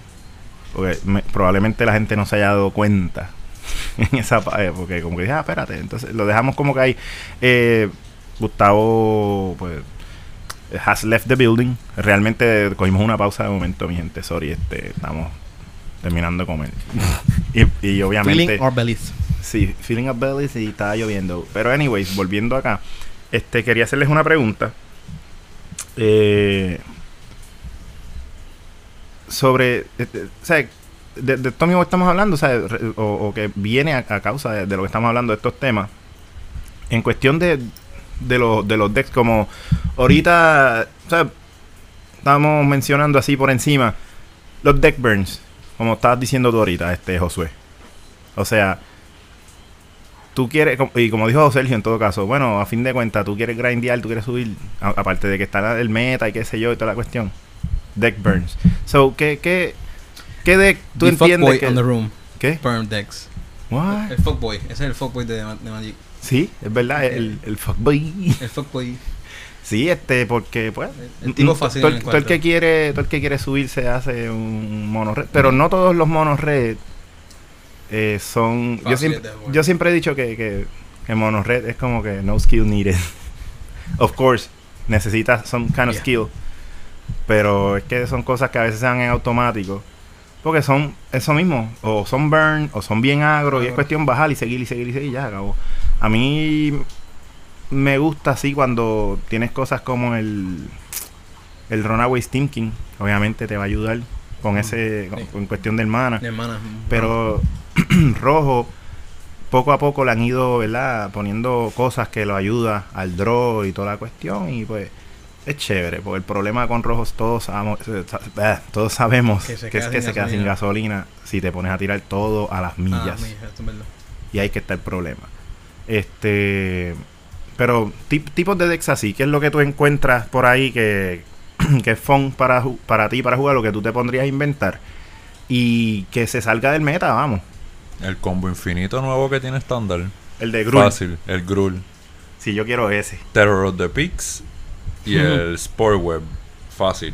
Porque me- probablemente la gente no se haya dado cuenta. [LAUGHS] En esa pa- eh, Porque como que dije, ah, espérate. Entonces lo dejamos como que ahí. Eh, Gustavo. Pues. Has left the building. Realmente cogimos una pausa de momento, mi gente. Sorry, este. Estamos terminando de comer. [LAUGHS] y, y obviamente. bellies. Sí, feeling of bellies y estaba lloviendo. Pero anyways, volviendo acá, este quería hacerles una pregunta. Eh, sobre, este, o sea, de, de esto mismo que estamos hablando, o, que viene a, causa de, lo que estamos hablando de estos temas. en cuestión de, de, los, de los decks, como ahorita, sea, estamos mencionando así por encima, los deck burns, como estabas diciendo tú ahorita, este Josué. O sea, tú quieres, y como dijo Sergio en todo caso, bueno, a fin de cuentas, tú quieres grindear, tú quieres subir, aparte de que está el meta y qué sé yo y toda la cuestión. Deck burns. So, ¿qué, qué, qué deck tú The entiendes fuckboy que... on the room. ¿Qué? Burn decks. What? El fuckboy. Ese es el fuckboy de, de Magic. Sí, es verdad, el, el fuckboy. El fuckboy. [LAUGHS] Sí, este, porque pues... El tipo mm, fácil todo el, el el que quiere todo el que quiere subirse hace un mono red pero no todos los monos red eh, son yo siempre, yo siempre he dicho que, que, que mono red es como que no skill needed [LAUGHS] of course necesitas some kind of Yeah. skill pero es que son cosas que a veces se dan en automático porque son eso mismo o son burn o son bien agro y es cuestión bajar y seguir y seguir y seguir y ya acabó a mí me gusta así cuando tienes cosas como el el Runaway Steam King obviamente te va a ayudar con ese con, sí. con cuestión del mana Mi hermana. pero [CLEARS THROAT] rojo poco a poco le han ido verdad poniendo cosas que lo ayuda al draw y toda la cuestión y pues es chévere porque el problema con rojos todos sabemos, eh, eh, todos sabemos que, es queda que sin se queda sin gasolina si te pones a tirar todo a las millas Ah, mija, esto es verdad. y ahí que está el problema. Este, pero tip- tipos de decks así, ¿qué es lo que tú encuentras por ahí que, [CLEARS THROAT] que es fun para, para ti para jugar, lo que tú te pondrías a inventar y que se salga del meta, vamos? El combo infinito nuevo que tiene estándar. El de Grul. Fácil, el Grul. Si yo quiero ese. Terror of the Peaks y el Spore Web. Fácil.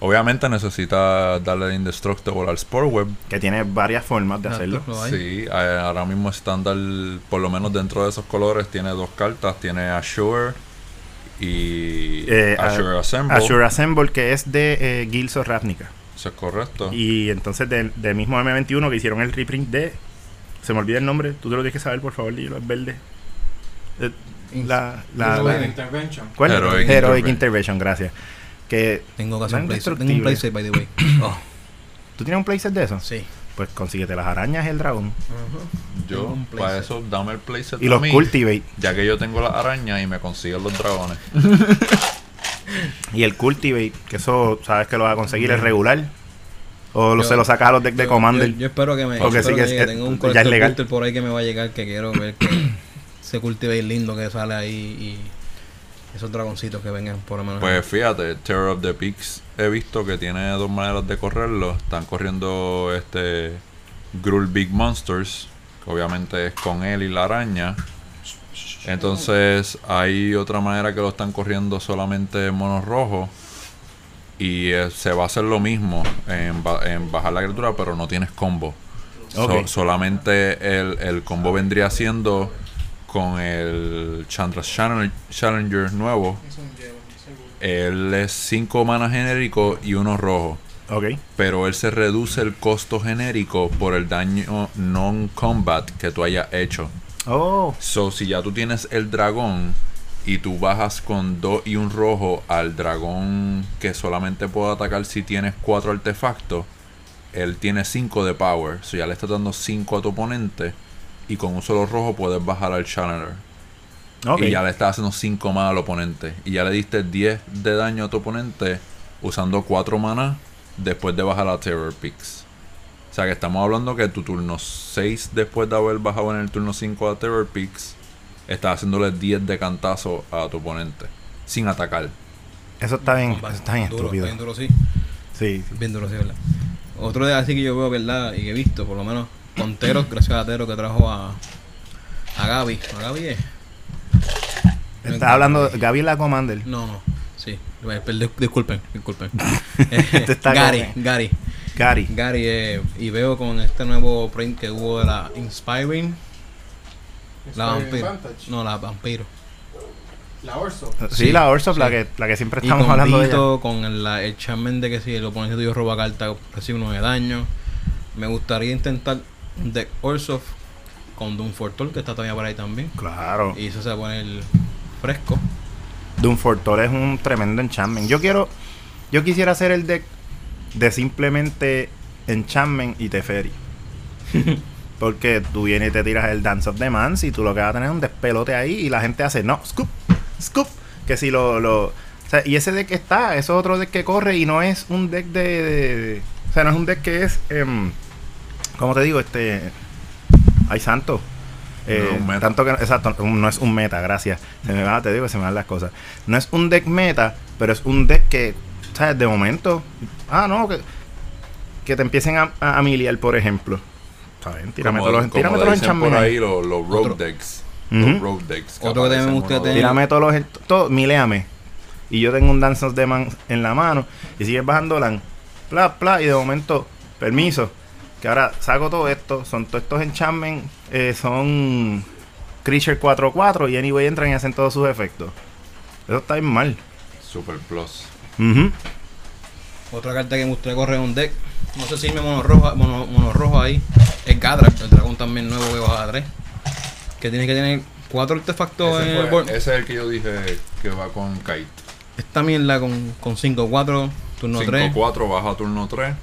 Obviamente necesita darle el Indestructible al Spore Web. Que tiene varias formas de hacerlo. Sí, ahora mismo estándar, por lo menos dentro de esos colores, tiene dos cartas. Tiene Assure y Eh, Assure a- Assemble. Assure Assemble, que es de eh, Ravnica. Eso es correcto. Y entonces del, del mismo M21 que hicieron el reprint de... Se me olvida el nombre, tú te lo tienes que saber, por favor, dilo, es verde. Eh, la, la, Heroic la- Intervention. ¿Cuál? Heroic Heroic, Intervention. Intervention, gracias. Que Tengo que hacer un. Tengo un playset, by the way. [COUGHS] Oh, tú tienes un playset de eso, sí. pues consíguete las arañas y el dragón Yo, Tengo un para eso, dame el playset y los mí, cultivate. Ya que yo tengo las arañas y me consiguen los dragones. [LAUGHS] Y el cultivate, que eso sabes que lo vas a conseguir es regular. O Yo- se lo sacas a los decks de Yo- Commander. Yo, yo espero que me. Porque espero sí que que. Tengo un ya es legal. por ahí que me va a llegar que quiero ver que se cultive lindo que sale ahí y esos dragoncitos que vengan por lo menos. Pues fíjate, Terror of the Peaks he visto que tiene dos maneras de correrlo. Están corriendo este Grul Big Monsters, que obviamente es con él y la araña. Entonces hay otra manera que lo están corriendo solamente monos rojos. Y eh, se va a hacer lo mismo en, en bajar la criatura, pero no tienes combo. So- solamente el, el combo vendría siendo con el Chandra Challenger nuevo. Él es 5 mana genérico y uno rojo. Ok. Pero él se reduce el costo genérico por el daño non-combat que tú hayas hecho. Oh, So, si ya tú tienes el dragón y tú bajas con 2 y un rojo al dragón que solamente puede atacar si tienes 4 artefactos, él tiene 5 de power. So, ya le estás dando 5 a tu oponente y con un solo rojo puedes bajar al Challenger. Y ya le estás haciendo 5 más al oponente. Y ya le diste 10 de daño a tu oponente usando 4 mana después de bajar a Terror Peaks. O sea que estamos hablando que tu turno 6 después de haber bajado en el turno 5 a Terror Peaks, estás haciéndole 10 de cantazo a tu oponente. Sin atacar. Eso está bien, eso está bien duro, estúpido. Bien duro, sí. Sí, sí. Bien duro, sí, ¿verdad? Otro de así que yo veo, ¿verdad? Y que he visto, por lo menos, con Teros, gracias a Teros que trajo a, a Gaby. ¿A Gaby es? Estás hablando de Gaby la Commander. No, no. Sí. Dis- Disculpen, disculpen. [LAUGHS] Este está Gary, Gary. Gary. Gary, eh, y veo con este nuevo print que hubo de la Inspiring. La vampiro. Vantage. No, la vampiro. La Orso. Sí, Sí, la Orso, sí. la, que, la que siempre Y estamos con hablando de ella. Vito, con el, el de que si el oponente tuyo roba carta, recibe uno de daño. Me gustaría intentar deck Orsof con Doom Fortol, que está todavía por ahí también. Claro. Y eso se a poner fresco. Doom Fortor es un tremendo enchantment. Yo quiero. Yo quisiera hacer el deck de simplemente enchantment y Teferi. [LAUGHS] Porque tú vienes y te tiras el Dance of the Mans y tú lo que vas a tener es un despelote ahí y la gente hace, no, scoop, scoop. Que si lo... lo o sea, y ese deck está, eso es otro deck que corre y no es un deck de... de- de- o sea, no es un deck que es... em, ¿Cómo te digo? Este... Ay, santo. Eh, No es un meta. tanto que exacto no es un meta gracias se me va te digo que se me van las cosas no es un deck meta pero es un deck que sabes de momento ah no que, que te empiecen a, a, a miliar por ejemplo ¿sabes? tírame Como- todos los, como tírame todos los por ahí los, los rogue Otro. decks. Los rogue decks. Otro que tener- tírame todos los todo, miléame y yo tengo un Dance of the Man en la mano y sigues bajando la pla pla y de momento permiso que ahora saco todo esto son todos estos enchantments eh, son creature 4-4 y anyway entran y hacen todos sus efectos eso está bien mal Super Plus. Ujú. Otra carta que me gustaría correr en un deck. No sé si me mono rojo, mono, mono rojo ahí. Es Gadrak, el dragón también nuevo que baja a 3. Que tiene que tener cuatro artefactos en Ese, el fue- board. ese es el que yo dije que va con Kite. Esta mierda con, con 5-4, turno 3. 5-4 baja turno 3.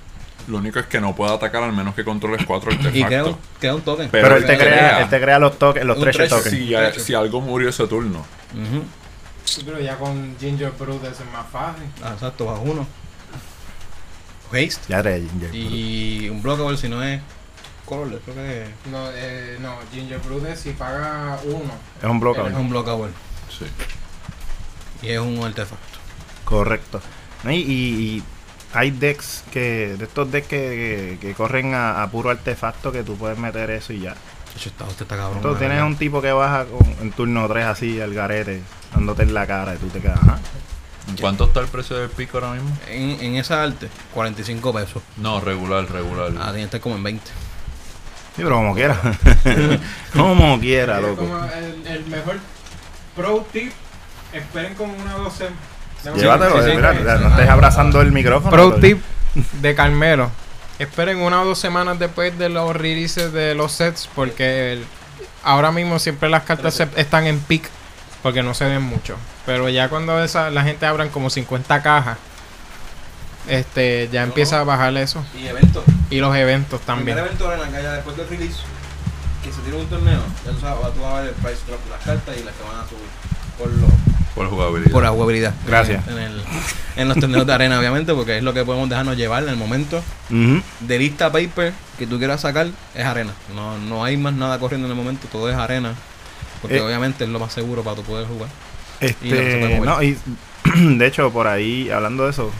Lo único es que no puede atacar al menos que controles 4 Y crea un, artefactos. token. Pero pero, él, te crea, crea- él te crea los toques los treasure, tokens Si, a- si algo murió ese turno. Sí, pero ya con Ginger Brood eso es más fácil. Ah, exacto, baja uno. Haste. ya te Ginger. Y un blockable si no es colorless, creo que es. No, eh, no Ginger Brood es si paga uno. es un bloqueo Es un blockable. Sí. Y es un artefacto. Correcto. No, Y, y- y hay decks que, de estos decks que, que- que corren a, a puro artefacto que tú puedes meter eso y ya. De hecho, está, usted está cabrón. Entonces tienes un tipo que baja con- en turno 3 así al garete, dándote en la cara y tú te quedas, ajá. ¿En cuánto está el precio del pico ahora mismo? En, en esa arte, 45 pesos. No, regular, regular. Ah, tiene que estar como en 20. Sí, pero como quiera. [LAUGHS] como quiera, loco. como el, el mejor pro tip. Esperen como una docena. Llévatelo, sí, sí, mira, no estés abrazando el micrófono. Pro tip de Carmelo. Esperen una o dos semanas después de los releases de los sets porque el- ahora mismo siempre las cartas se- están en peak porque no se ven mucho. Pero ya cuando esa, la gente abran como 50 cajas, este ya empieza a bajar eso. Y evento. Y los eventos también. Primer evento en la calle después del release, que se tiene un torneo, ya tú sabes, tú vas a ver el price drop de las cartas y las que van a subir. Por, lo, Por jugabilidad. por la jugabilidad. Gracias. En, el- en los torneos de arena, obviamente, porque es lo que podemos dejarnos llevar en el momento. De lista paper que tú quieras sacar, es arena. No, no hay más nada corriendo en el momento, todo es arena. Porque Eh. obviamente es lo más seguro para tu poder jugar. Y que Este, no, y [CLEARS THROAT] de hecho, por ahí, hablando de eso,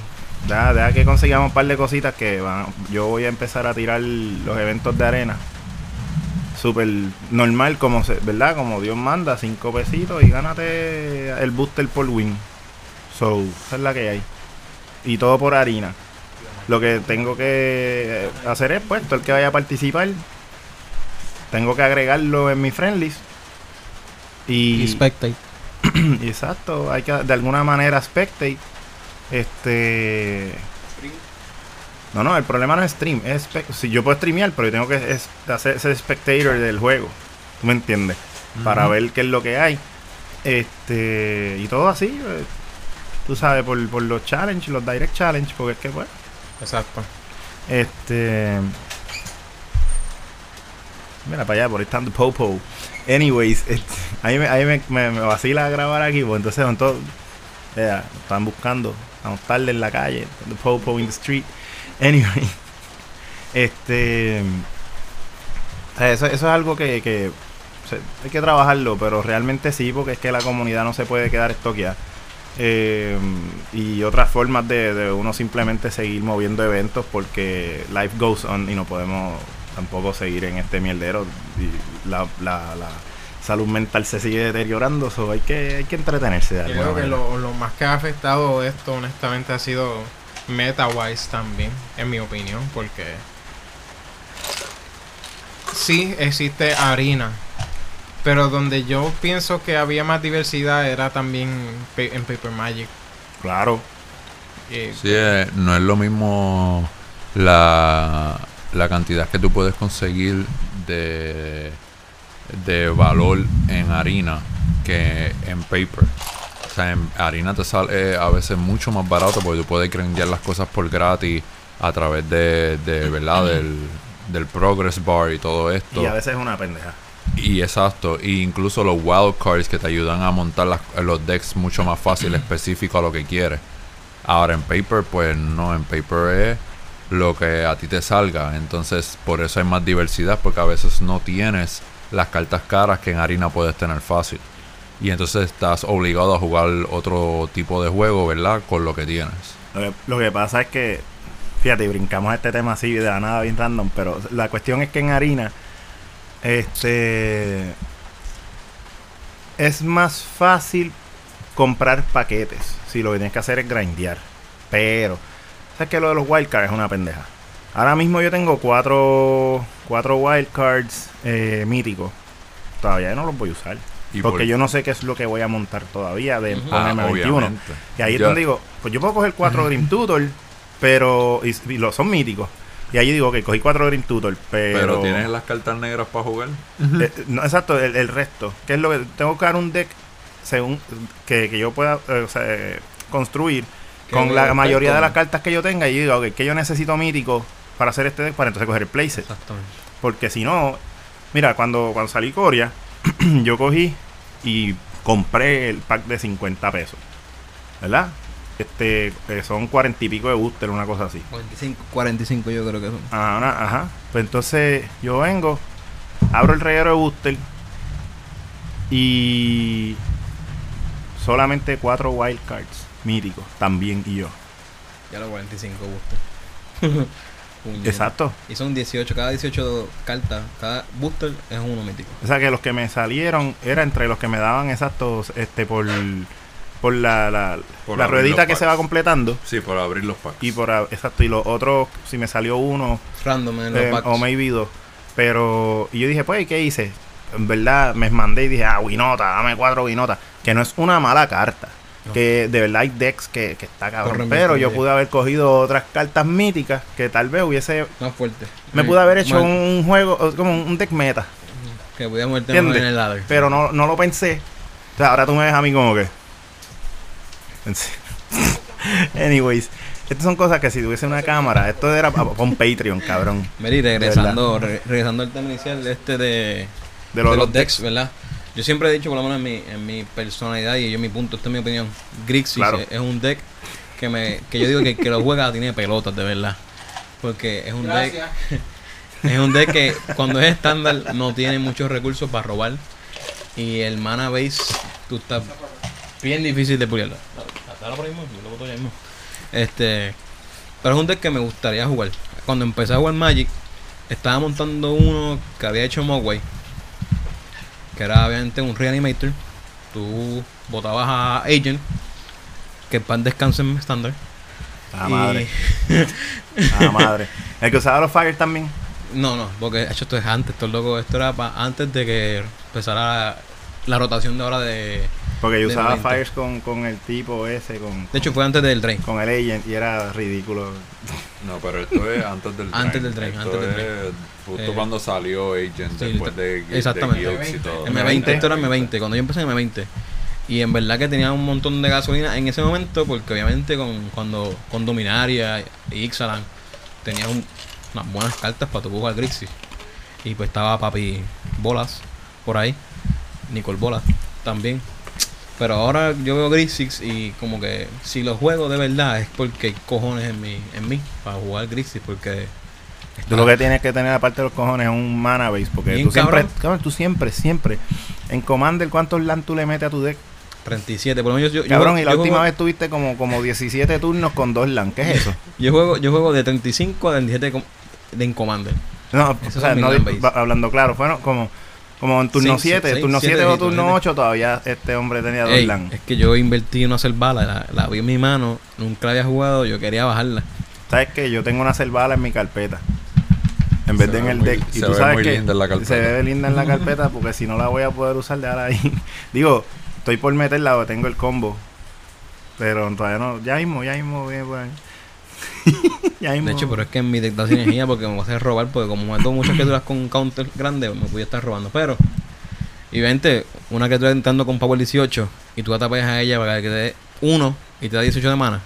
deja, deja que consigamos un par de cositas que van. Yo voy a empezar a tirar los eventos de arena. Súper normal, como se, ¿verdad? Como Dios manda, cinco pesitos y gánate el booster por win. So, esa es la que hay. Y todo por harina. Lo que tengo que hacer es, pues, todo el que vaya a participar, tengo que agregarlo en mi friendlies. Y, spectate. [CLEARS THROAT] Exacto, hay que de alguna manera spectate. Este. No, no, el problema no es stream. Es si yo puedo streamear, pero yo tengo que es- hacer ser spectator del juego. ¿Tú me entiendes? Para ver qué es lo que hay. Este. Y todo así. eh, Tú sabes, por, por los challenge, los direct challenge, porque es que, pues. Exacto. Este. Mira para allá, por ahí están Popo. Anyways, [LAUGHS] este, ahí, me, ahí me, me, me vacila grabar aquí, pues entonces todos. vea, están buscando, estamos tarde en la calle, the Popo in the street. Anyway, [LAUGHS] este. Eso, eso es algo que, hay que trabajarlo, pero realmente sí, porque es que la comunidad no se puede quedar estoqueada. Eh, y otras formas de, de uno simplemente seguir moviendo eventos porque life goes on y no podemos tampoco seguir en este mierdero y la, la, la salud mental se sigue deteriorando so hay que hay que entretenerse de Yo creo que lo más que ha afectado esto, honestamente, ha sido meta-wise también, en mi opinión, porque sí existe harina, pero donde yo pienso que había más diversidad era también en Paper Magic. claro Sí, eh, no es lo mismo la, la cantidad que tú puedes conseguir de, de valor en harina que en paper. O sea, en harina te sale a veces mucho más barato porque tú puedes grandear las cosas por gratis a través de, de ¿verdad? Del, del progress bar y todo esto. Y a veces es una pendeja. Y exacto, y incluso los wild cards que te ayudan a montar las- los decks mucho más fácil, específico a lo que quieres. Ahora en paper, pues no, en paper es lo que a ti te salga. Entonces, por eso hay más diversidad, porque a veces no tienes las cartas caras que en harina puedes tener fácil. Y entonces estás obligado a jugar otro tipo de juego, ¿verdad? Con lo que tienes. Lo que, pasa es que, fíjate, brincamos este tema así de la nada bien random, pero la cuestión es que en harina, este, es más fácil comprar paquetes si lo que tienes que hacer es grindear. Pero, sabes que lo de los wildcards es una pendeja. Ahora mismo yo tengo cuatro, cuatro wildcards eh, míticos. Todavía no los voy a usar. Y porque por- yo no sé qué es lo que voy a montar todavía de con Ah, M21. obviamente. Y ahí es donde digo, pues yo puedo coger cuatro Dream Tutor, pero. Y, y los son míticos. Y ahí digo, que cogí cuatro Dream Tutor, pero. Pero tienes las cartas negras para jugar. eh, no, exacto, el, el resto. Que es lo que. Tengo que buscar un deck según que, que yo pueda eh, o sea, eh, construir con la mayoría de las cartas que yo tenga. Y digo, ok, que yo necesito mítico para hacer este deck para entonces coger el playset. Exactamente. Porque si no, mira, cuando, cuando salí Coria, [CLEARS THROAT] yo cogí y compré el pack de 50 pesos. ¿Verdad? Este, eh, son cuarenta y pico de booster, una cosa así. 45, 45 yo creo que son. Ajá, ajá. Pues entonces yo vengo, abro el reguero de booster y solamente cuatro wildcards míticos también y yo. Ya los 45 booster. [LAUGHS] Puñeta. Exacto. Y son 18, cada 18 cartas, cada booster es uno mítico. O sea que los que me salieron era entre los que me daban exactos este por por la, la, Por la abrir ruedita que se va completando Sí, por abrir los packs. y por exacto y los otros si me salió uno Random en los eh, packs. o maybe dos pero y yo dije pues ¿y ¿qué hice? en verdad me mandé y dije ah Winota dame cuatro Winota que no es una mala carta No. que de verdad hay decks que, que está cabrón pero yo pude haber cogido otras cartas míticas que tal vez hubiese Más fuerte. me pude haber hecho un juego como un deck meta Que ¿Entiendes? en el ladder. pero no, no lo pensé. O sea, ahora tú me ves a mí como que. [LAUGHS] Anyways, estas son cosas que si tuviese una cámara, esto era para un Patreon, cabrón. Mary, regresando, re- regresando al tema inicial este de, De de los, los, decks, ¿verdad? Yo siempre he dicho, por lo menos en mi, en mi personalidad y yo en mi punto, esta es mi opinión. Grixis Claro. es, es un deck que me que yo digo que, que lo juega [LAUGHS] tiene pelotas, de verdad. Porque es un deck [LAUGHS] es un deck que cuando es estándar no tiene muchos recursos para robar. Y el mana base, tú estás bien difícil de puliarlo. Dale por ahí mismo, yo lo boto ya mismo. Este, pero es un deck que me gustaría jugar. Cuando empecé a jugar Magic, estaba montando uno que había hecho Mogwai, que era obviamente un reanimator. Tú botabas a Agent, que pan descanso en estándar. Ah, y- madre. Ah, [LAUGHS] madre. El que usaba los Fire también. No, no, porque hecho esto es antes, esto es loco, esto era pa- antes de que empezara la rotación de ahora de... Porque yo De usaba 90. Fires con, con el tipo ese, con, De hecho fue antes del drain. con el Agent, y era ridículo. No, pero esto es antes del Antes del Drain, Esto antes del es justo Eh, cuando salió Agent, sí, después de, de exactamente. Y todo. M20, esto era M20, cuando yo empecé en M20. Y en verdad que tenía un montón de gasolina en ese momento, porque obviamente con cuando con Dominaria y Ixalan tenías un- unas buenas cartas para tu jugar Grixis. Y pues estaba Papi Bolas por ahí, Nicole Bolas también. Pero ahora yo veo Grixis y como que si lo juego de verdad es porque hay cojones en mí, en mí para jugar Grixis, porque Tú lo que tienes que tener aparte de los cojones es un mana base. Porque tú siempre, cabrón. tú siempre, siempre. En Commander, ¿cuántos land tú le metes a tu deck? 37, por lo menos yo, yo, Cabrón, yo y la juego- última vez tuviste como, como 17 turnos con dos land. ¿Qué es eso? [LAUGHS] Yo juego, yo juego de 35 a 27 com- de en Commander. No, Esos o sea, no, hablando claro, fueron como, como en turno Seis, 7, seis, turno siete 7 o turno siete. 8 todavía este hombre tenía dos Ey, land. es que yo invertí en una Cervala, la, la vi en mi mano, nunca la había jugado, yo quería bajarla. ¿Sabes qué? Yo tengo una cervala en mi carpeta. En vez Se de en el muy- deck. Y se tú ve sabes muy que linda en la carpeta. se ve linda en la carpeta porque si no la voy a poder usar de ahora ahí. [LAUGHS] Digo, estoy por meterla o tengo el combo. Pero todavía no. Ya mismo, ya mismo voy a poner. [LAUGHS] ya mismo. De hecho, pero es que en mi deck da sinergia porque me voy a hacer robar, porque como meto muchas criaturas con un counter grande, me voy a estar robando. Pero, y vente, una criatura entrando con Power 18 y tú atapas a ella para que te dé 1 y te da 18 de mana.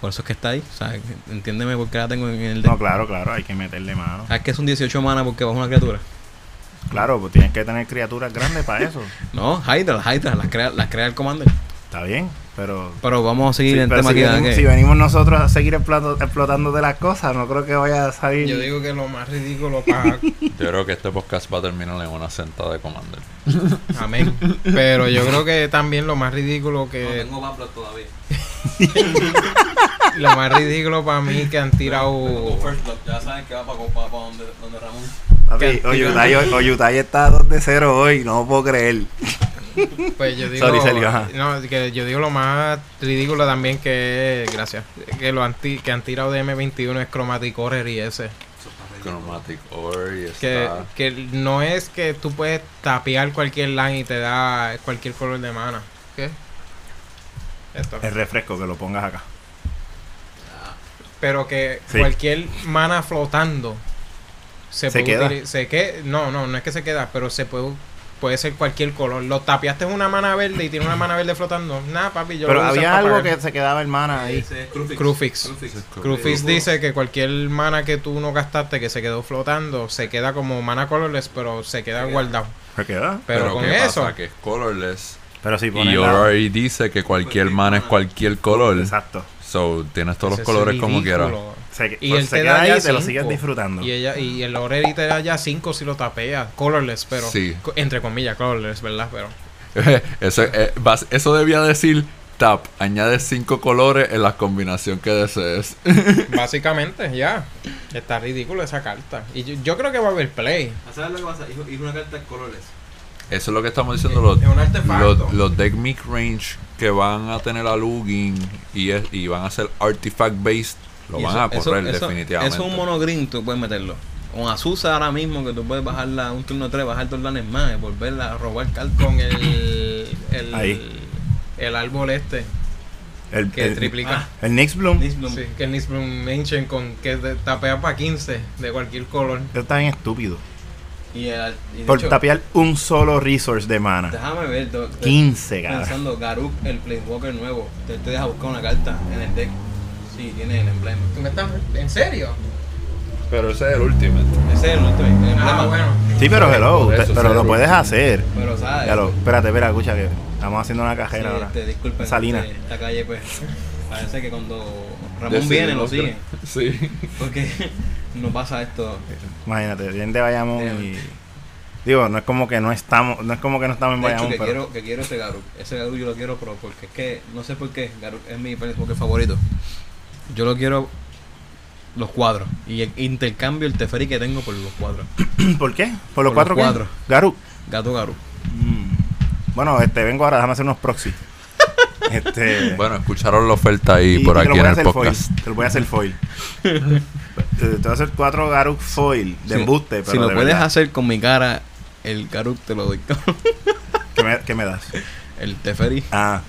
Por eso es que está ahí. O sea, entiéndeme por qué la tengo en el No, deck. claro, claro, hay que meterle mano. ¿Sabes que es un 18 mana porque bajo una criatura? Claro, pues tienes que tener criaturas grandes para eso. [LAUGHS] No, Hydra, Hydra, las crea, las crea el Commander. Está bien, pero... Pero vamos a seguir Sí, el tema si, aquí. venimos, si Que- venimos nosotros a seguir explotando de las cosas, no creo que vaya a salir... Yo digo que lo más ridículo para... [LAUGHS] Yo creo que este podcast va a terminar en una sentada de Commander. [LAUGHS] Amén. Pero yo creo que también lo más ridículo que... Bubble todavía. [LAUGHS] Lo más ridículo para mí que han tirado... Ya saben que va para, para, donde, donde Ramón. Papi, que- Oyutai, Oyutai está 2 de 0 hoy, no lo puedo creer. [LAUGHS] Pues yo digo, Sorry, Sergio, ajá. no, que yo digo lo más ridículo también que gracias, que lo han, ti- que han tirado de M21 es Chromatic Horror y ese. Chromatic Ore y Que, está. que no es que tú puedes tapear cualquier line y te da cualquier color de mana. ¿Qué? Esto. Es refresco que lo pongas acá. Pero que Sí. cualquier mana flotando se, ¿Se puede queda? se que no, no, no es que se queda, pero se puede puede ser cualquier color. Lo tapiaste en una mana verde y tiene una mana verde flotando. Nada, papi, yo Pero lo había algo pagar. que se quedaba hermana ahí. Ese es Crufix. Crufix. Crufix. Crufix dice que cualquier mana que tú no gastaste que se quedó flotando se queda como mana colorless, pero se queda guardado. ¿Se queda? Pero, con ¿qué eso, pasa? Que es colorless. Pero si Y la- dice que cualquier mana es mana. cualquier color. Exacto. So, tienes todos ese los es colores como quieras. Se, Y pues él se te queda da ahí y te lo sigues disfrutando. Y ella y el Oreri te da ya 5 si lo tapea, colorless, pero Sí. co- entre comillas colorless, ¿verdad? Pero [LAUGHS] eso, eh, vas- eso debía decir tap. Añade cinco colores en la combinación que desees. [LAUGHS] básicamente ya está ridículo esa carta. Y yo, yo creo que va a haber play. ¿Sabes lo que pasa? Hijo una carta de colores. Eso es lo que estamos diciendo. Los, Es un artefacto. los, los deck mid range que van a tener a Lugin y, es- y van a ser artifact based, lo Y van eso- a correr eso- definitivamente. Eso es un mono green, tú puedes meterlo. Con Azusa ahora mismo, que tú puedes bajarla un turno 3, bajar dos lanes más, y volverla a robar cartas. con el el, Ahí. el árbol este el, que el, triplica. el Nix Bloom. Sí, que el Nisbloom Ancient con que tapea para 15 de cualquier color. Eso está bien estúpido. Y, el, y de Por hecho, tapear un solo resource de mana. Déjame ver. do- de- 15, cara. Pensando, Garuk, el Planeswalker nuevo. Te, te deja buscar una carta en el deck. Sí, tiene el emblema. ¿Tú me estás en serio? Pero ese es el ultimate. Ese es el último el emblema. Ah, bueno. Sí, pero hello, Por te- eso pero lo puedes hacer. Pero, ¿sabes? Ya lo, espérate, espera, escucha que estamos haciendo una Sí, cajera ahora. este, disculpen. Salina. este, Esta calle, pues. [LAUGHS] Parece que cuando Ramón viene, lo siguen. [LAUGHS] Sí. Porque [LAUGHS] no pasa esto. Imagínate, bien de Bayamón y... Digo, no es como que no estamos, no es como que no estamos en De hecho, Bayamón, que pero... quiero, que quiero ese Garuk. Ese Garuk yo lo quiero, pero porque es que, no sé por qué, Garuk es mi favorito. Yo lo quiero los cuadros. Y el- intercambio el Teferi que tengo por los cuadros. [CLEARS THROAT] ¿Por qué? ¿Por los Por cuatro los qué? cuatro. Garu. Gato Garuk. Mm. Bueno, este, vengo ahora, déjame hacer unos proxy. [LAUGHS] este... Bueno, escucharon la oferta ahí y por aquí en el podcast. Foil, te lo voy a hacer foil. [LAUGHS] Eh, te voy a hacer cuatro Garuk foil de embuste, pero si lo de puedes verdad. hacer con mi cara, el Garuk te lo doy. ¿Qué me, qué me das? el Teferi. Ah.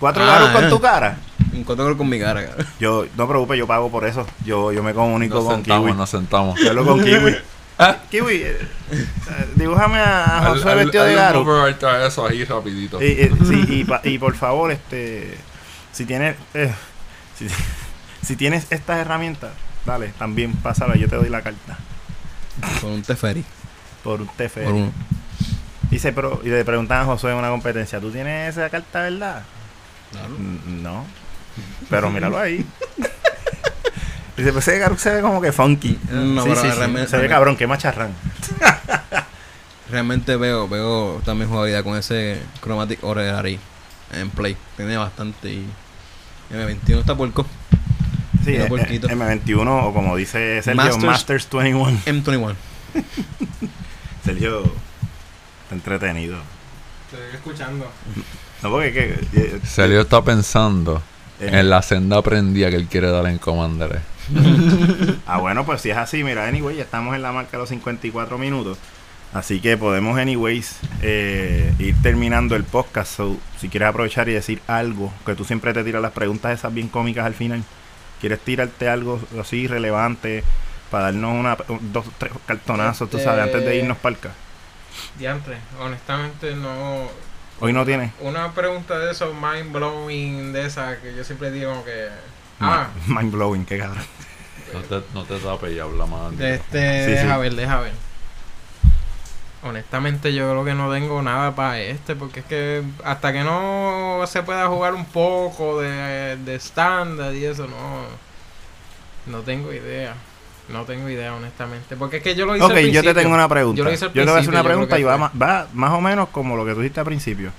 ¿Cuatro Ah, Garuk con eh. tu cara? Un cuatro con mi cara. Yo, no te preocupes, yo pago por eso. Yo, yo me comunico Nos con sentamos, Kiwi. nos sentamos. Yo hablo con Kiwi. [LAUGHS] Kiwi, eh, eh, dibújame a José vestido de a eso ahí rapidito. Y, y- sí, y, [LAUGHS] pa- y por favor, este, si tienes, eh, si, [LAUGHS] si tienes estas herramientas, dale, también pásala, yo te doy la carta Con un Teferi. por un TF. Por uno. Dice, pero, y le preguntan a José en una competencia, ¿tú tienes esa carta, verdad? Claro. "Mm, No, pero míralo ahí. Dice, pues ese Garuk se ve como que funky. No, Sí, pero sí, sí, realmente- se ve cabrón, que macharrán. Realmente veo, veo también jugabilidad con ese Chromatic Orrery en play. Tiene bastante y M21 está puerco. Sí, Mira, eh, puerquito. eh, M21 o como dice Sergio, Masters- Masters 21. M21. [LAUGHS] Sergio, está entretenido. Estoy escuchando. No, porque que, eh, Celio está pensando eh, en la senda prendida que él quiere dar en Commander. Ah, bueno, pues si es así, mira, anyway, ya estamos en la marca de los 54 minutos. Así que podemos, anyways, eh, ir terminando el podcast. So, si quieres aprovechar y decir algo, que tú siempre te tiras las preguntas esas bien cómicas al final. ¿Quieres tirarte algo así relevante para darnos una, un- dos, tres cartonazos, tú sabes, antes de irnos para acá? Diantre, honestamente no. Hoy no tienes. Una pregunta de esos mind blowing de esa que yo siempre digo que Ah. Mind blowing, qué cabrón. No te, no te tapes y habla más. Este, Sí, deja sí. ver, deja ver. Honestamente yo creo que no tengo nada para este porque es que hasta que no se pueda jugar un poco de, de estándar y eso no no tengo idea. No tengo idea honestamente, porque es que yo lo hice Ok, al yo te tengo una pregunta. Yo lo hice al te voy a hacer una pregunta y va, más o menos como lo que tú dijiste al principio.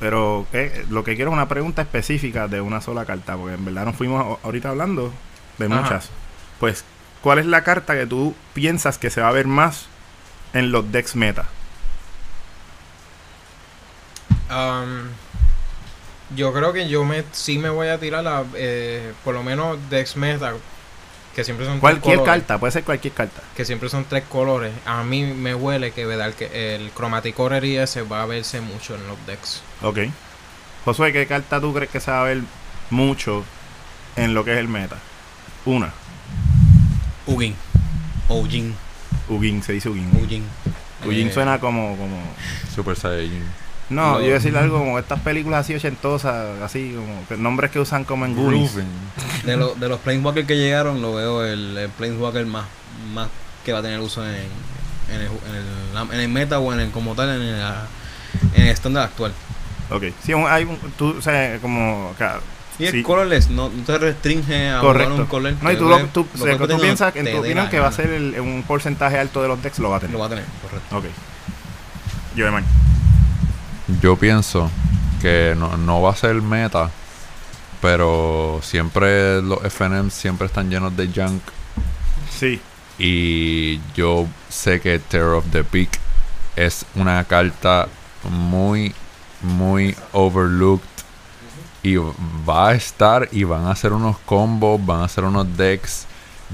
Pero eh, lo que quiero es una pregunta específica de una sola carta, porque en verdad nos fuimos a- ahorita hablando de Ajá. muchas. Pues, ¿cuál es la carta que tú piensas que se va a ver más en los decks meta? Um, yo creo que yo me sí me voy a tirar la eh, por lo menos Dex Meta que siempre son tres Cualquier colores. carta, puede ser cualquier carta. que siempre son tres colores. A mí me huele que, ¿verdad? que el Chromatic y ese va a verse mucho en los decks. Ok. Josué, ¿qué carta tú crees que se va a ver mucho en lo que es el meta? Una. Ugin. Ujin. Ugin, se dice Ugin. Ujin. Ugin Eh, suena como, como... Super Saiyajin. No, Lo- yo iba a decir algo como estas películas así ochentosas, así como que nombres que usan como en Goonies. De, lo- de los Planeswalkers que llegaron, lo veo el, el Planeswalker más, más que va a tener uso en, en, el, en, el, en el meta o en el como tal, en el, en el estándar actual. Ok. Sí, hay un, tú, o sea, como... acá, Y el sí, colorless no, no te restringe a correcto. jugar un color. No, y tú, lo, tú, lo que tú piensas, en tu opinión, que va a ser el- un porcentaje alto de los decks, lo va a tener. Lo va a tener, correcto. Ok. Yo, man. Yo pienso que no, no va a ser meta, pero siempre los FNM siempre están llenos de junk. Sí. Y yo sé que Terror of the Peak es una carta muy, muy overlooked. Y va a estar y van a hacer unos combos, van a hacer unos decks.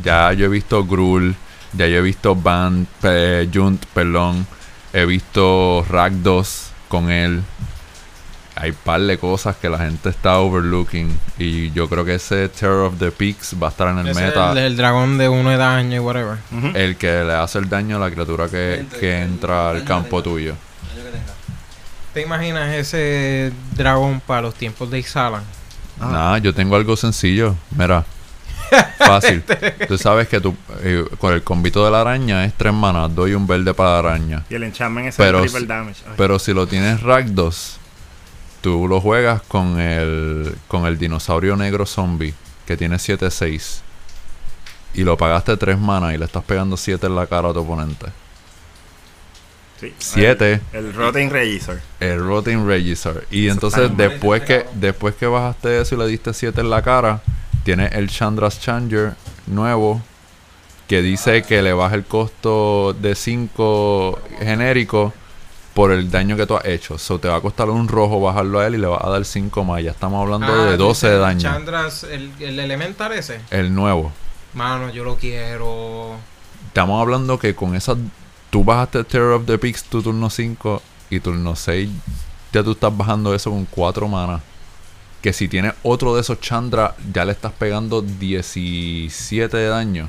Ya yo he visto Grul, ya yo he visto Band, eh, Junt, perdón. He visto Rakdos con él. Hay par de cosas que la gente está overlooking. Y yo creo que ese Terror of the Peaks va a estar en el Ese meta es el, el dragón de uno de daño y whatever. Ujú. el que le hace el daño a la criatura que, que entra al campo tuyo. ¿Te imaginas ese dragón para los tiempos de Ixalan? Ah. Nada, yo tengo algo sencillo. Mira, [LAUGHS] fácil. Tú sabes que tú, eh, con el convito de la araña es tres manas, doy un verde para la araña. Y el enchantment es Pero el triple damage. Ay. Pero si lo tienes Rakdos, tú lo juegas con el, con el dinosaurio negro zombie, que tiene 7-6. Y lo pagaste tres manas y le estás pegando 7 en la cara a tu oponente. Sí. siete. El, el Rotten Register. El Rotten Register. Y entonces está mal. después que después que bajaste eso y le diste 7 en la cara, tiene el Chandra's Changer nuevo que dice que le baja el costo de 5 genérico por el daño que tú has hecho. So te va a costar un rojo bajarlo a él y le va a dar 5 más. Ya estamos hablando Ah, de 12 de daño. Chandras, el, el elemental ese. El nuevo. Mano, yo lo quiero. Estamos hablando que con esas tú bajaste Terror of the Peaks tu turno 5 y turno 6 ya tú estás bajando eso con 4 manas. Que si tienes otro de esos Chandra ya le estás pegando 17 de daño.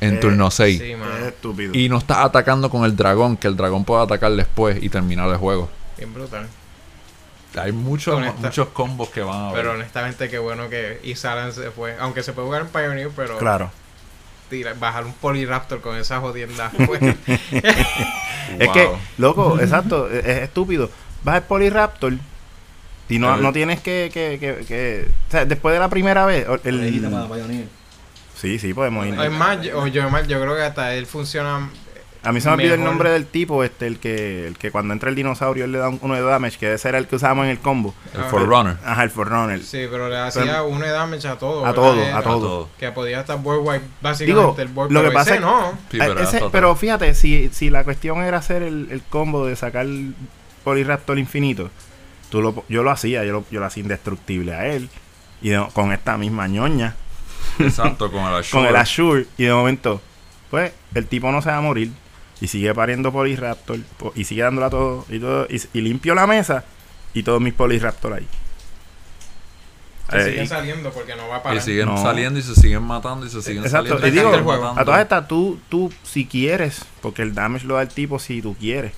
En Eh, turno 6. Sí, mano. Es estúpido. Y no estás atacando con el dragón, que el dragón puede atacar después y terminar el juego. Bien brutal. Hay muchos, muchos combos que van a haber. Pero honestamente, qué bueno que Ixalan se fue. Aunque se puede jugar en Pioneer, pero Claro. tira- bajar un Polyraptor con esa jodienda. [LAUGHS] Pues, Es que, loco, exacto, es, es estúpido. Vas al Polyraptor y no, no tienes que, que, que, que- O sea, después de la primera vez... el- sí, sí, podemos ir. es más, yo, o yo, yo creo que hasta él funciona. A mí se me olvidó el nombre del tipo, este, el que, el que cuando entra el dinosaurio él le da un- uno de damage, que ese era el que usábamos en el combo. el. Forerunner. Ajá, el Forerunner. Sí, pero le hacía uno de damage a todo. A ¿verdad? todo, a todo. todo. Que podía estar board wipe, básicamente Digo, el board, lo pero que pasa ese es- no. Sí, Ah, pero, ese- pero fíjate, si, si la cuestión era hacer el, el combo de sacar Polyraptor infinito, tú lo, yo lo hacía, yo lo, yo lo hacía indestructible a él. Y de- con esta misma ñoña, Exacto, con el [LAUGHS] con Ashore. el Ashur, y de momento, pues, el tipo no se va a morir. Y sigue pariendo Polyraptor, po- y sigue dándola todo, y todo, y, y limpio la mesa, y todos mis Polyraptor ahí. Que Eh, sigue y- saliendo porque no va a Y parar. siguen No. saliendo y se siguen matando y se siguen Exacto, saliendo. y se digo, siguen a todas estas, tú, tú, si quieres, porque el damage lo da el tipo si tú quieres.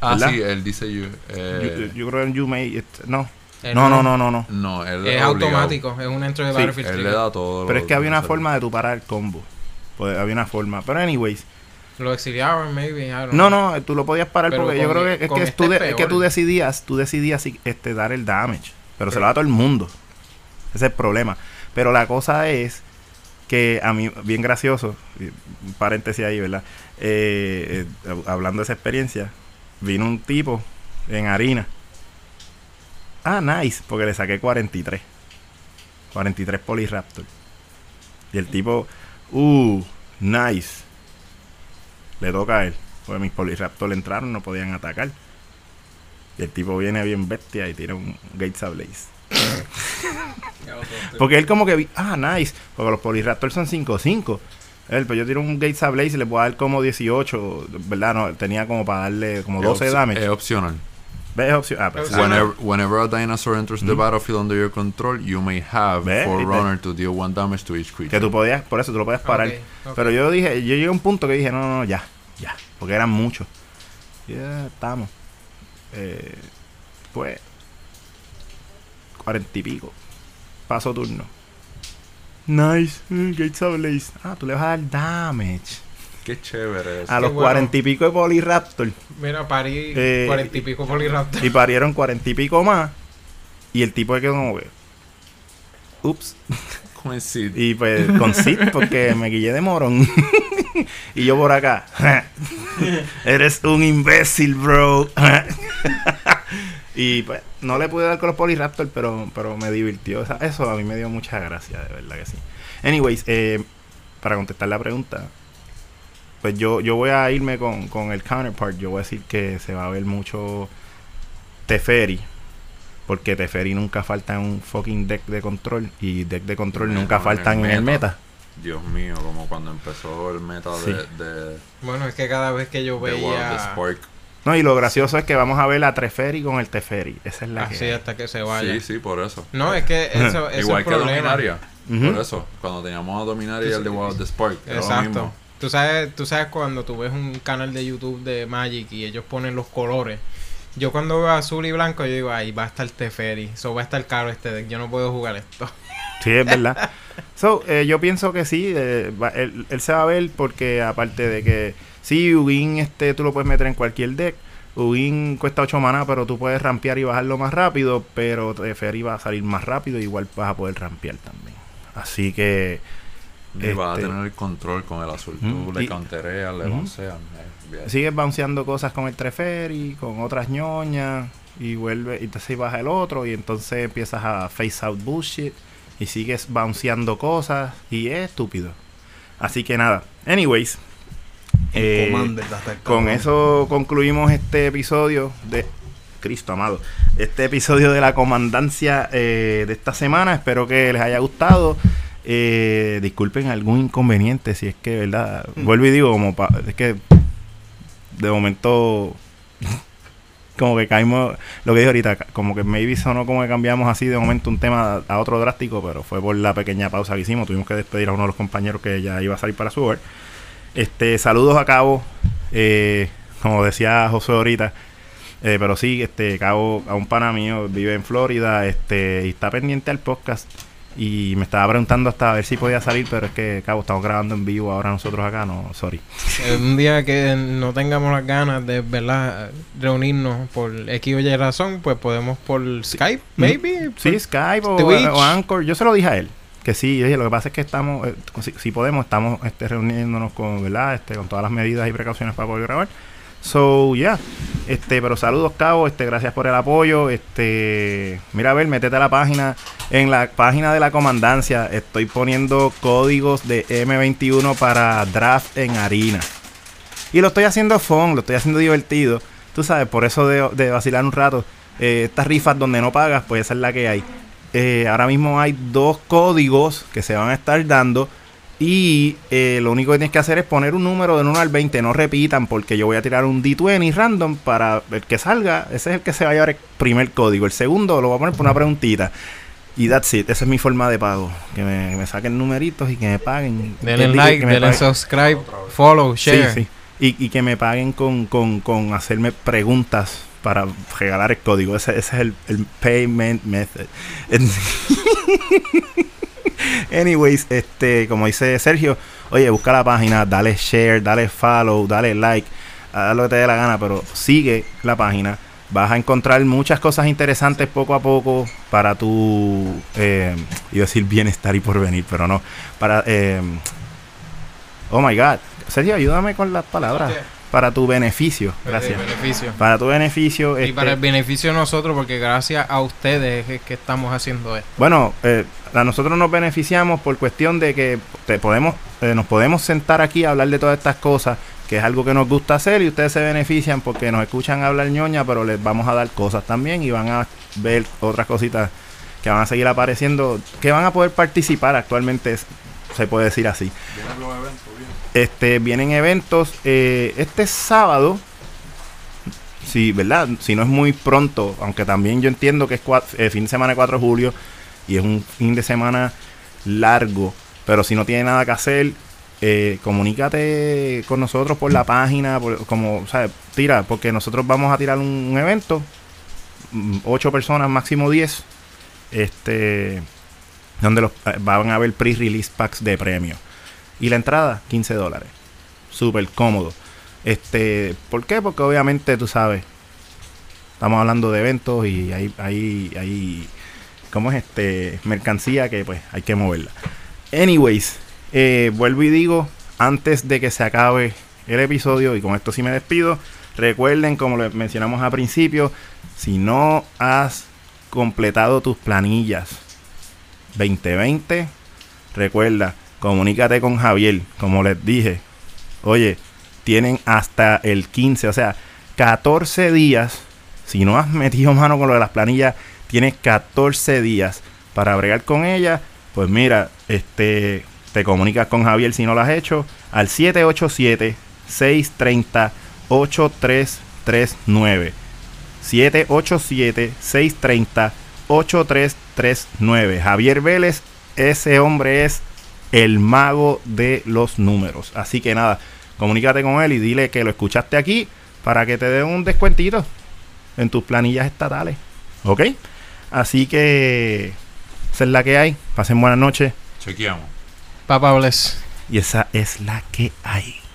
Ah, ¿verdad? sí, él dice you. Yo, Eh, yo creo en You May, it- no, Él No, no, no, no, no. No, él Es obligado. automático, es un entro de Sí, Battlefield Él le da todo. Pero es que había una forma de tu parar el combo. Pues había una forma. Pero anyways, Lo exiliaban, maybe. I don't no, know. no, tú lo podías parar Pero porque yo creo e- que es que, este tú, de- es que tú decidías, tú decidías si, este, dar el damage. Pero se lo da a todo el mundo. Ese es el problema. Pero la cosa es que a mí, bien gracioso, paréntesis ahí, ¿verdad? Eh, eh, hab- hablando de esa experiencia, vino un tipo en harina. Ah, nice, porque le saqué 43. 43 Polyraptor. Y el tipo, uh, nice. Le toca a él. Porque mis Polyraptor entraron, no podían atacar. Y el tipo viene bien bestia y tira un Gates Ablaze. [LAUGHS] Porque él como que ah, nice. Porque los Polyraptor son 5-5. Él, pues yo tiro un Gates Ablaze y le puedo dar como 18, ¿verdad? No, tenía como para darle como 12 es, damage. Es opcional. ¿Ves? Opción. Ah, pues, Es Whenever, whenever a dinosaur enters the battlefield under your control, you may have Ve, for ¿viste? runner to deal one damage to each creature. que tú podías, por eso tú lo podías parar. Pero yo dije, yo llegué a un punto que dije, no, no, no, ya, ya, porque eran muchos. Y ya estamos. Eh, pues, cuarenta y pico. Paso turno. Nice, mm, Gates Ablaze. Ah, tú le vas a dar damage. Qué chévere eso. A los bueno. cuarenta y pico de Polyraptor. Mira, parí Eh, cuarenta y pico Polyraptor. Y parieron cuarenta y pico más. Y el tipo de que como que. Ups. [LAUGHS] Coincide. Y pues con Sid, porque me guillé de morón. [LAUGHS] y yo por acá. [LAUGHS] Eres un imbécil, bro. Y pues no le pude dar con los Polyraptor, pero, pero me divirtió. O sea, eso a mí me dio mucha gracia, de verdad que sí. Anyways, eh, para contestar la pregunta, pues yo, yo voy a irme con, con el counterpart. Yo voy a decir que se va a ver mucho Teferi. Porque Teferi nunca falta en un fucking deck de control. Y deck de control nunca faltan en el meta. meta. Dios mío, como cuando empezó el meta Sí. de, de, Bueno, es que cada vez que yo de World of veía Spark. No, y lo gracioso es que vamos a ver la Teferi con el Teferi. Esa es la así que. hasta que se vaya. Sí, sí, por eso. No, es que [LAUGHS] eso, eso Igual es que problema. Dominaria. Por eso, cuando teníamos a Dominaria y el de World of the Spark. lo Exacto. mismo. Tú sabes, tú sabes cuando tú ves un canal de YouTube de Magic y ellos ponen los colores. Yo cuando veo azul y blanco, yo digo, ahí va a estar Teferi. Eso va a estar caro este deck. Yo no puedo jugar esto. [LAUGHS] Sí, es verdad. so, eh, yo pienso que sí. eh, va- él, él se va a ver porque, aparte de que. Sí, Ugin este, tú lo puedes meter en cualquier deck. Ugin cuesta 8 maná, pero tú puedes rampear y bajarlo más rápido. Pero Teferi va a salir más rápido. Igual vas a poder rampear también. Así que. Y vas a Este- tener el control con el azul. Tú le Y- countereas, le bounceas. eh, bien. sigues bounceando cosas con el Treferi, con otras ñoñas, y vuelve, y entonces baja el otro, y entonces empiezas a face out bullshit, y sigues bounceando cosas, y es estúpido. Así que nada, anyways, eh, con eso concluimos este episodio de Cristo amado. Este episodio de la comandancia eh, de esta semana. Espero que les haya gustado. Eh, disculpen algún inconveniente si es que, ¿verdad? Vuelvo y digo, como pa- es que de momento [LAUGHS] como que caímos, lo que dije ahorita, como que maybe sonó como que cambiamos así de momento un tema a otro drástico, pero fue por la pequeña pausa que hicimos. Tuvimos que despedir a uno de los compañeros que ya iba a salir para su hogar. Este, saludos a Cabo, eh, como decía José ahorita. Eh, pero sí, este, Cabo, a un pana mío, vive en Florida, este, y está pendiente al podcast. Y me estaba preguntando hasta a ver si podía salir, pero es que, Cabo, estamos grabando en vivo ahora nosotros acá, no, sorry. Un día que no tengamos las ganas de verdad reunirnos por X o Y razón, pues podemos por Skype, maybe. Sí, por- Skype o, o Anchor. Yo se lo dije a él. Que sí, dije, lo que pasa es que estamos, eh, si, podemos, estamos este, reuniéndonos con, ¿verdad? Este, con todas las medidas y precauciones para poder grabar. So, ya. Este, pero saludos, Cabo. Este, gracias por el apoyo. Este, mira, a ver, métete a la página. En la página de la comandancia estoy poniendo códigos de M21 para draft en harina. Y lo estoy haciendo fun, lo estoy haciendo divertido. Tú sabes, por eso de, de vacilar un rato. eh, estas rifas donde no pagas, pues esa es la que hay. Eh, ahora mismo hay dos códigos que se van a estar dando. Y eh, lo único que tienes que hacer es poner un número del 1 al 20. No repitan, porque yo voy a tirar un D20 random para el que salga. Ese es el que se va a llevar el primer código. El segundo lo voy a poner por una preguntita. Y that's it. Esa es mi forma de pago. Que me, que me saquen numeritos y que me paguen. Denle like, que me denle paguen. subscribe, follow, share. Sí, sí. Y, y que me paguen con, con, con hacerme preguntas para regalar el código. Ese, ese es el, el payment method. [LAUGHS] Anyways, este, como dice Sergio, oye, busca la página, dale share, dale follow, dale like, haz lo que te dé la gana, pero sigue la página. Vas a encontrar muchas cosas interesantes poco a poco para tu, eh, iba a decir bienestar y porvenir, pero no, para, eh, oh my God, Sergio, ayúdame con las palabras. Para tu beneficio, El gracias. beneficio. Para tu beneficio. Y este, para el beneficio de nosotros, porque gracias a ustedes es que estamos haciendo esto. Bueno, eh, a nosotros nos beneficiamos por cuestión de que te podemos, eh, nos podemos sentar aquí a hablar de todas estas cosas, que es algo que nos gusta hacer y ustedes se benefician porque nos escuchan hablar ñoña, pero les vamos a dar cosas también y van a ver otras cositas que van a seguir apareciendo, que van a poder participar actualmente, se puede decir así. Este, vienen eventos eh, este sábado. Sí, ¿verdad? Si no es muy pronto, aunque también yo entiendo que es eh, fin de semana de 4 de julio y es un fin de semana largo, pero si no tiene nada que hacer, eh, comunícate con nosotros por la página, por- como, sea, tira, porque nosotros vamos a tirar un, evento, 8 personas, máximo 10, este, donde los, van a haber pre-release packs de premios. Y la entrada, 15 dólares. Súper cómodo. Este, ¿Por qué? Porque obviamente tú sabes, estamos hablando de eventos y hay, hay, hay ¿cómo es este? Mercancía que pues hay que moverla. Anyways, eh, vuelvo y digo, antes de que se acabe el episodio, y con esto sí me despido, recuerden, como les mencionamos al principio, si no has completado tus planillas 2020, recuerda, comunícate con Javier, como les dije. Oye, tienen hasta el 15, o sea, 14 días. Si no has metido mano con lo de las planillas, tienes 14 días para bregar con ellas. Pues mira, este te comunicas con Javier si no lo has hecho al 787 630 8339. 787 630 8339. Javier Vélez, ese hombre es el mago de los números. Así que nada, comunícate con él y dile que lo escuchaste aquí para que te dé un descuentito en tus planillas estatales. ¿Ok? Así que esa es la que hay. Pasen buenas noches. Chequeamos. Papá bless. Y esa es la que hay.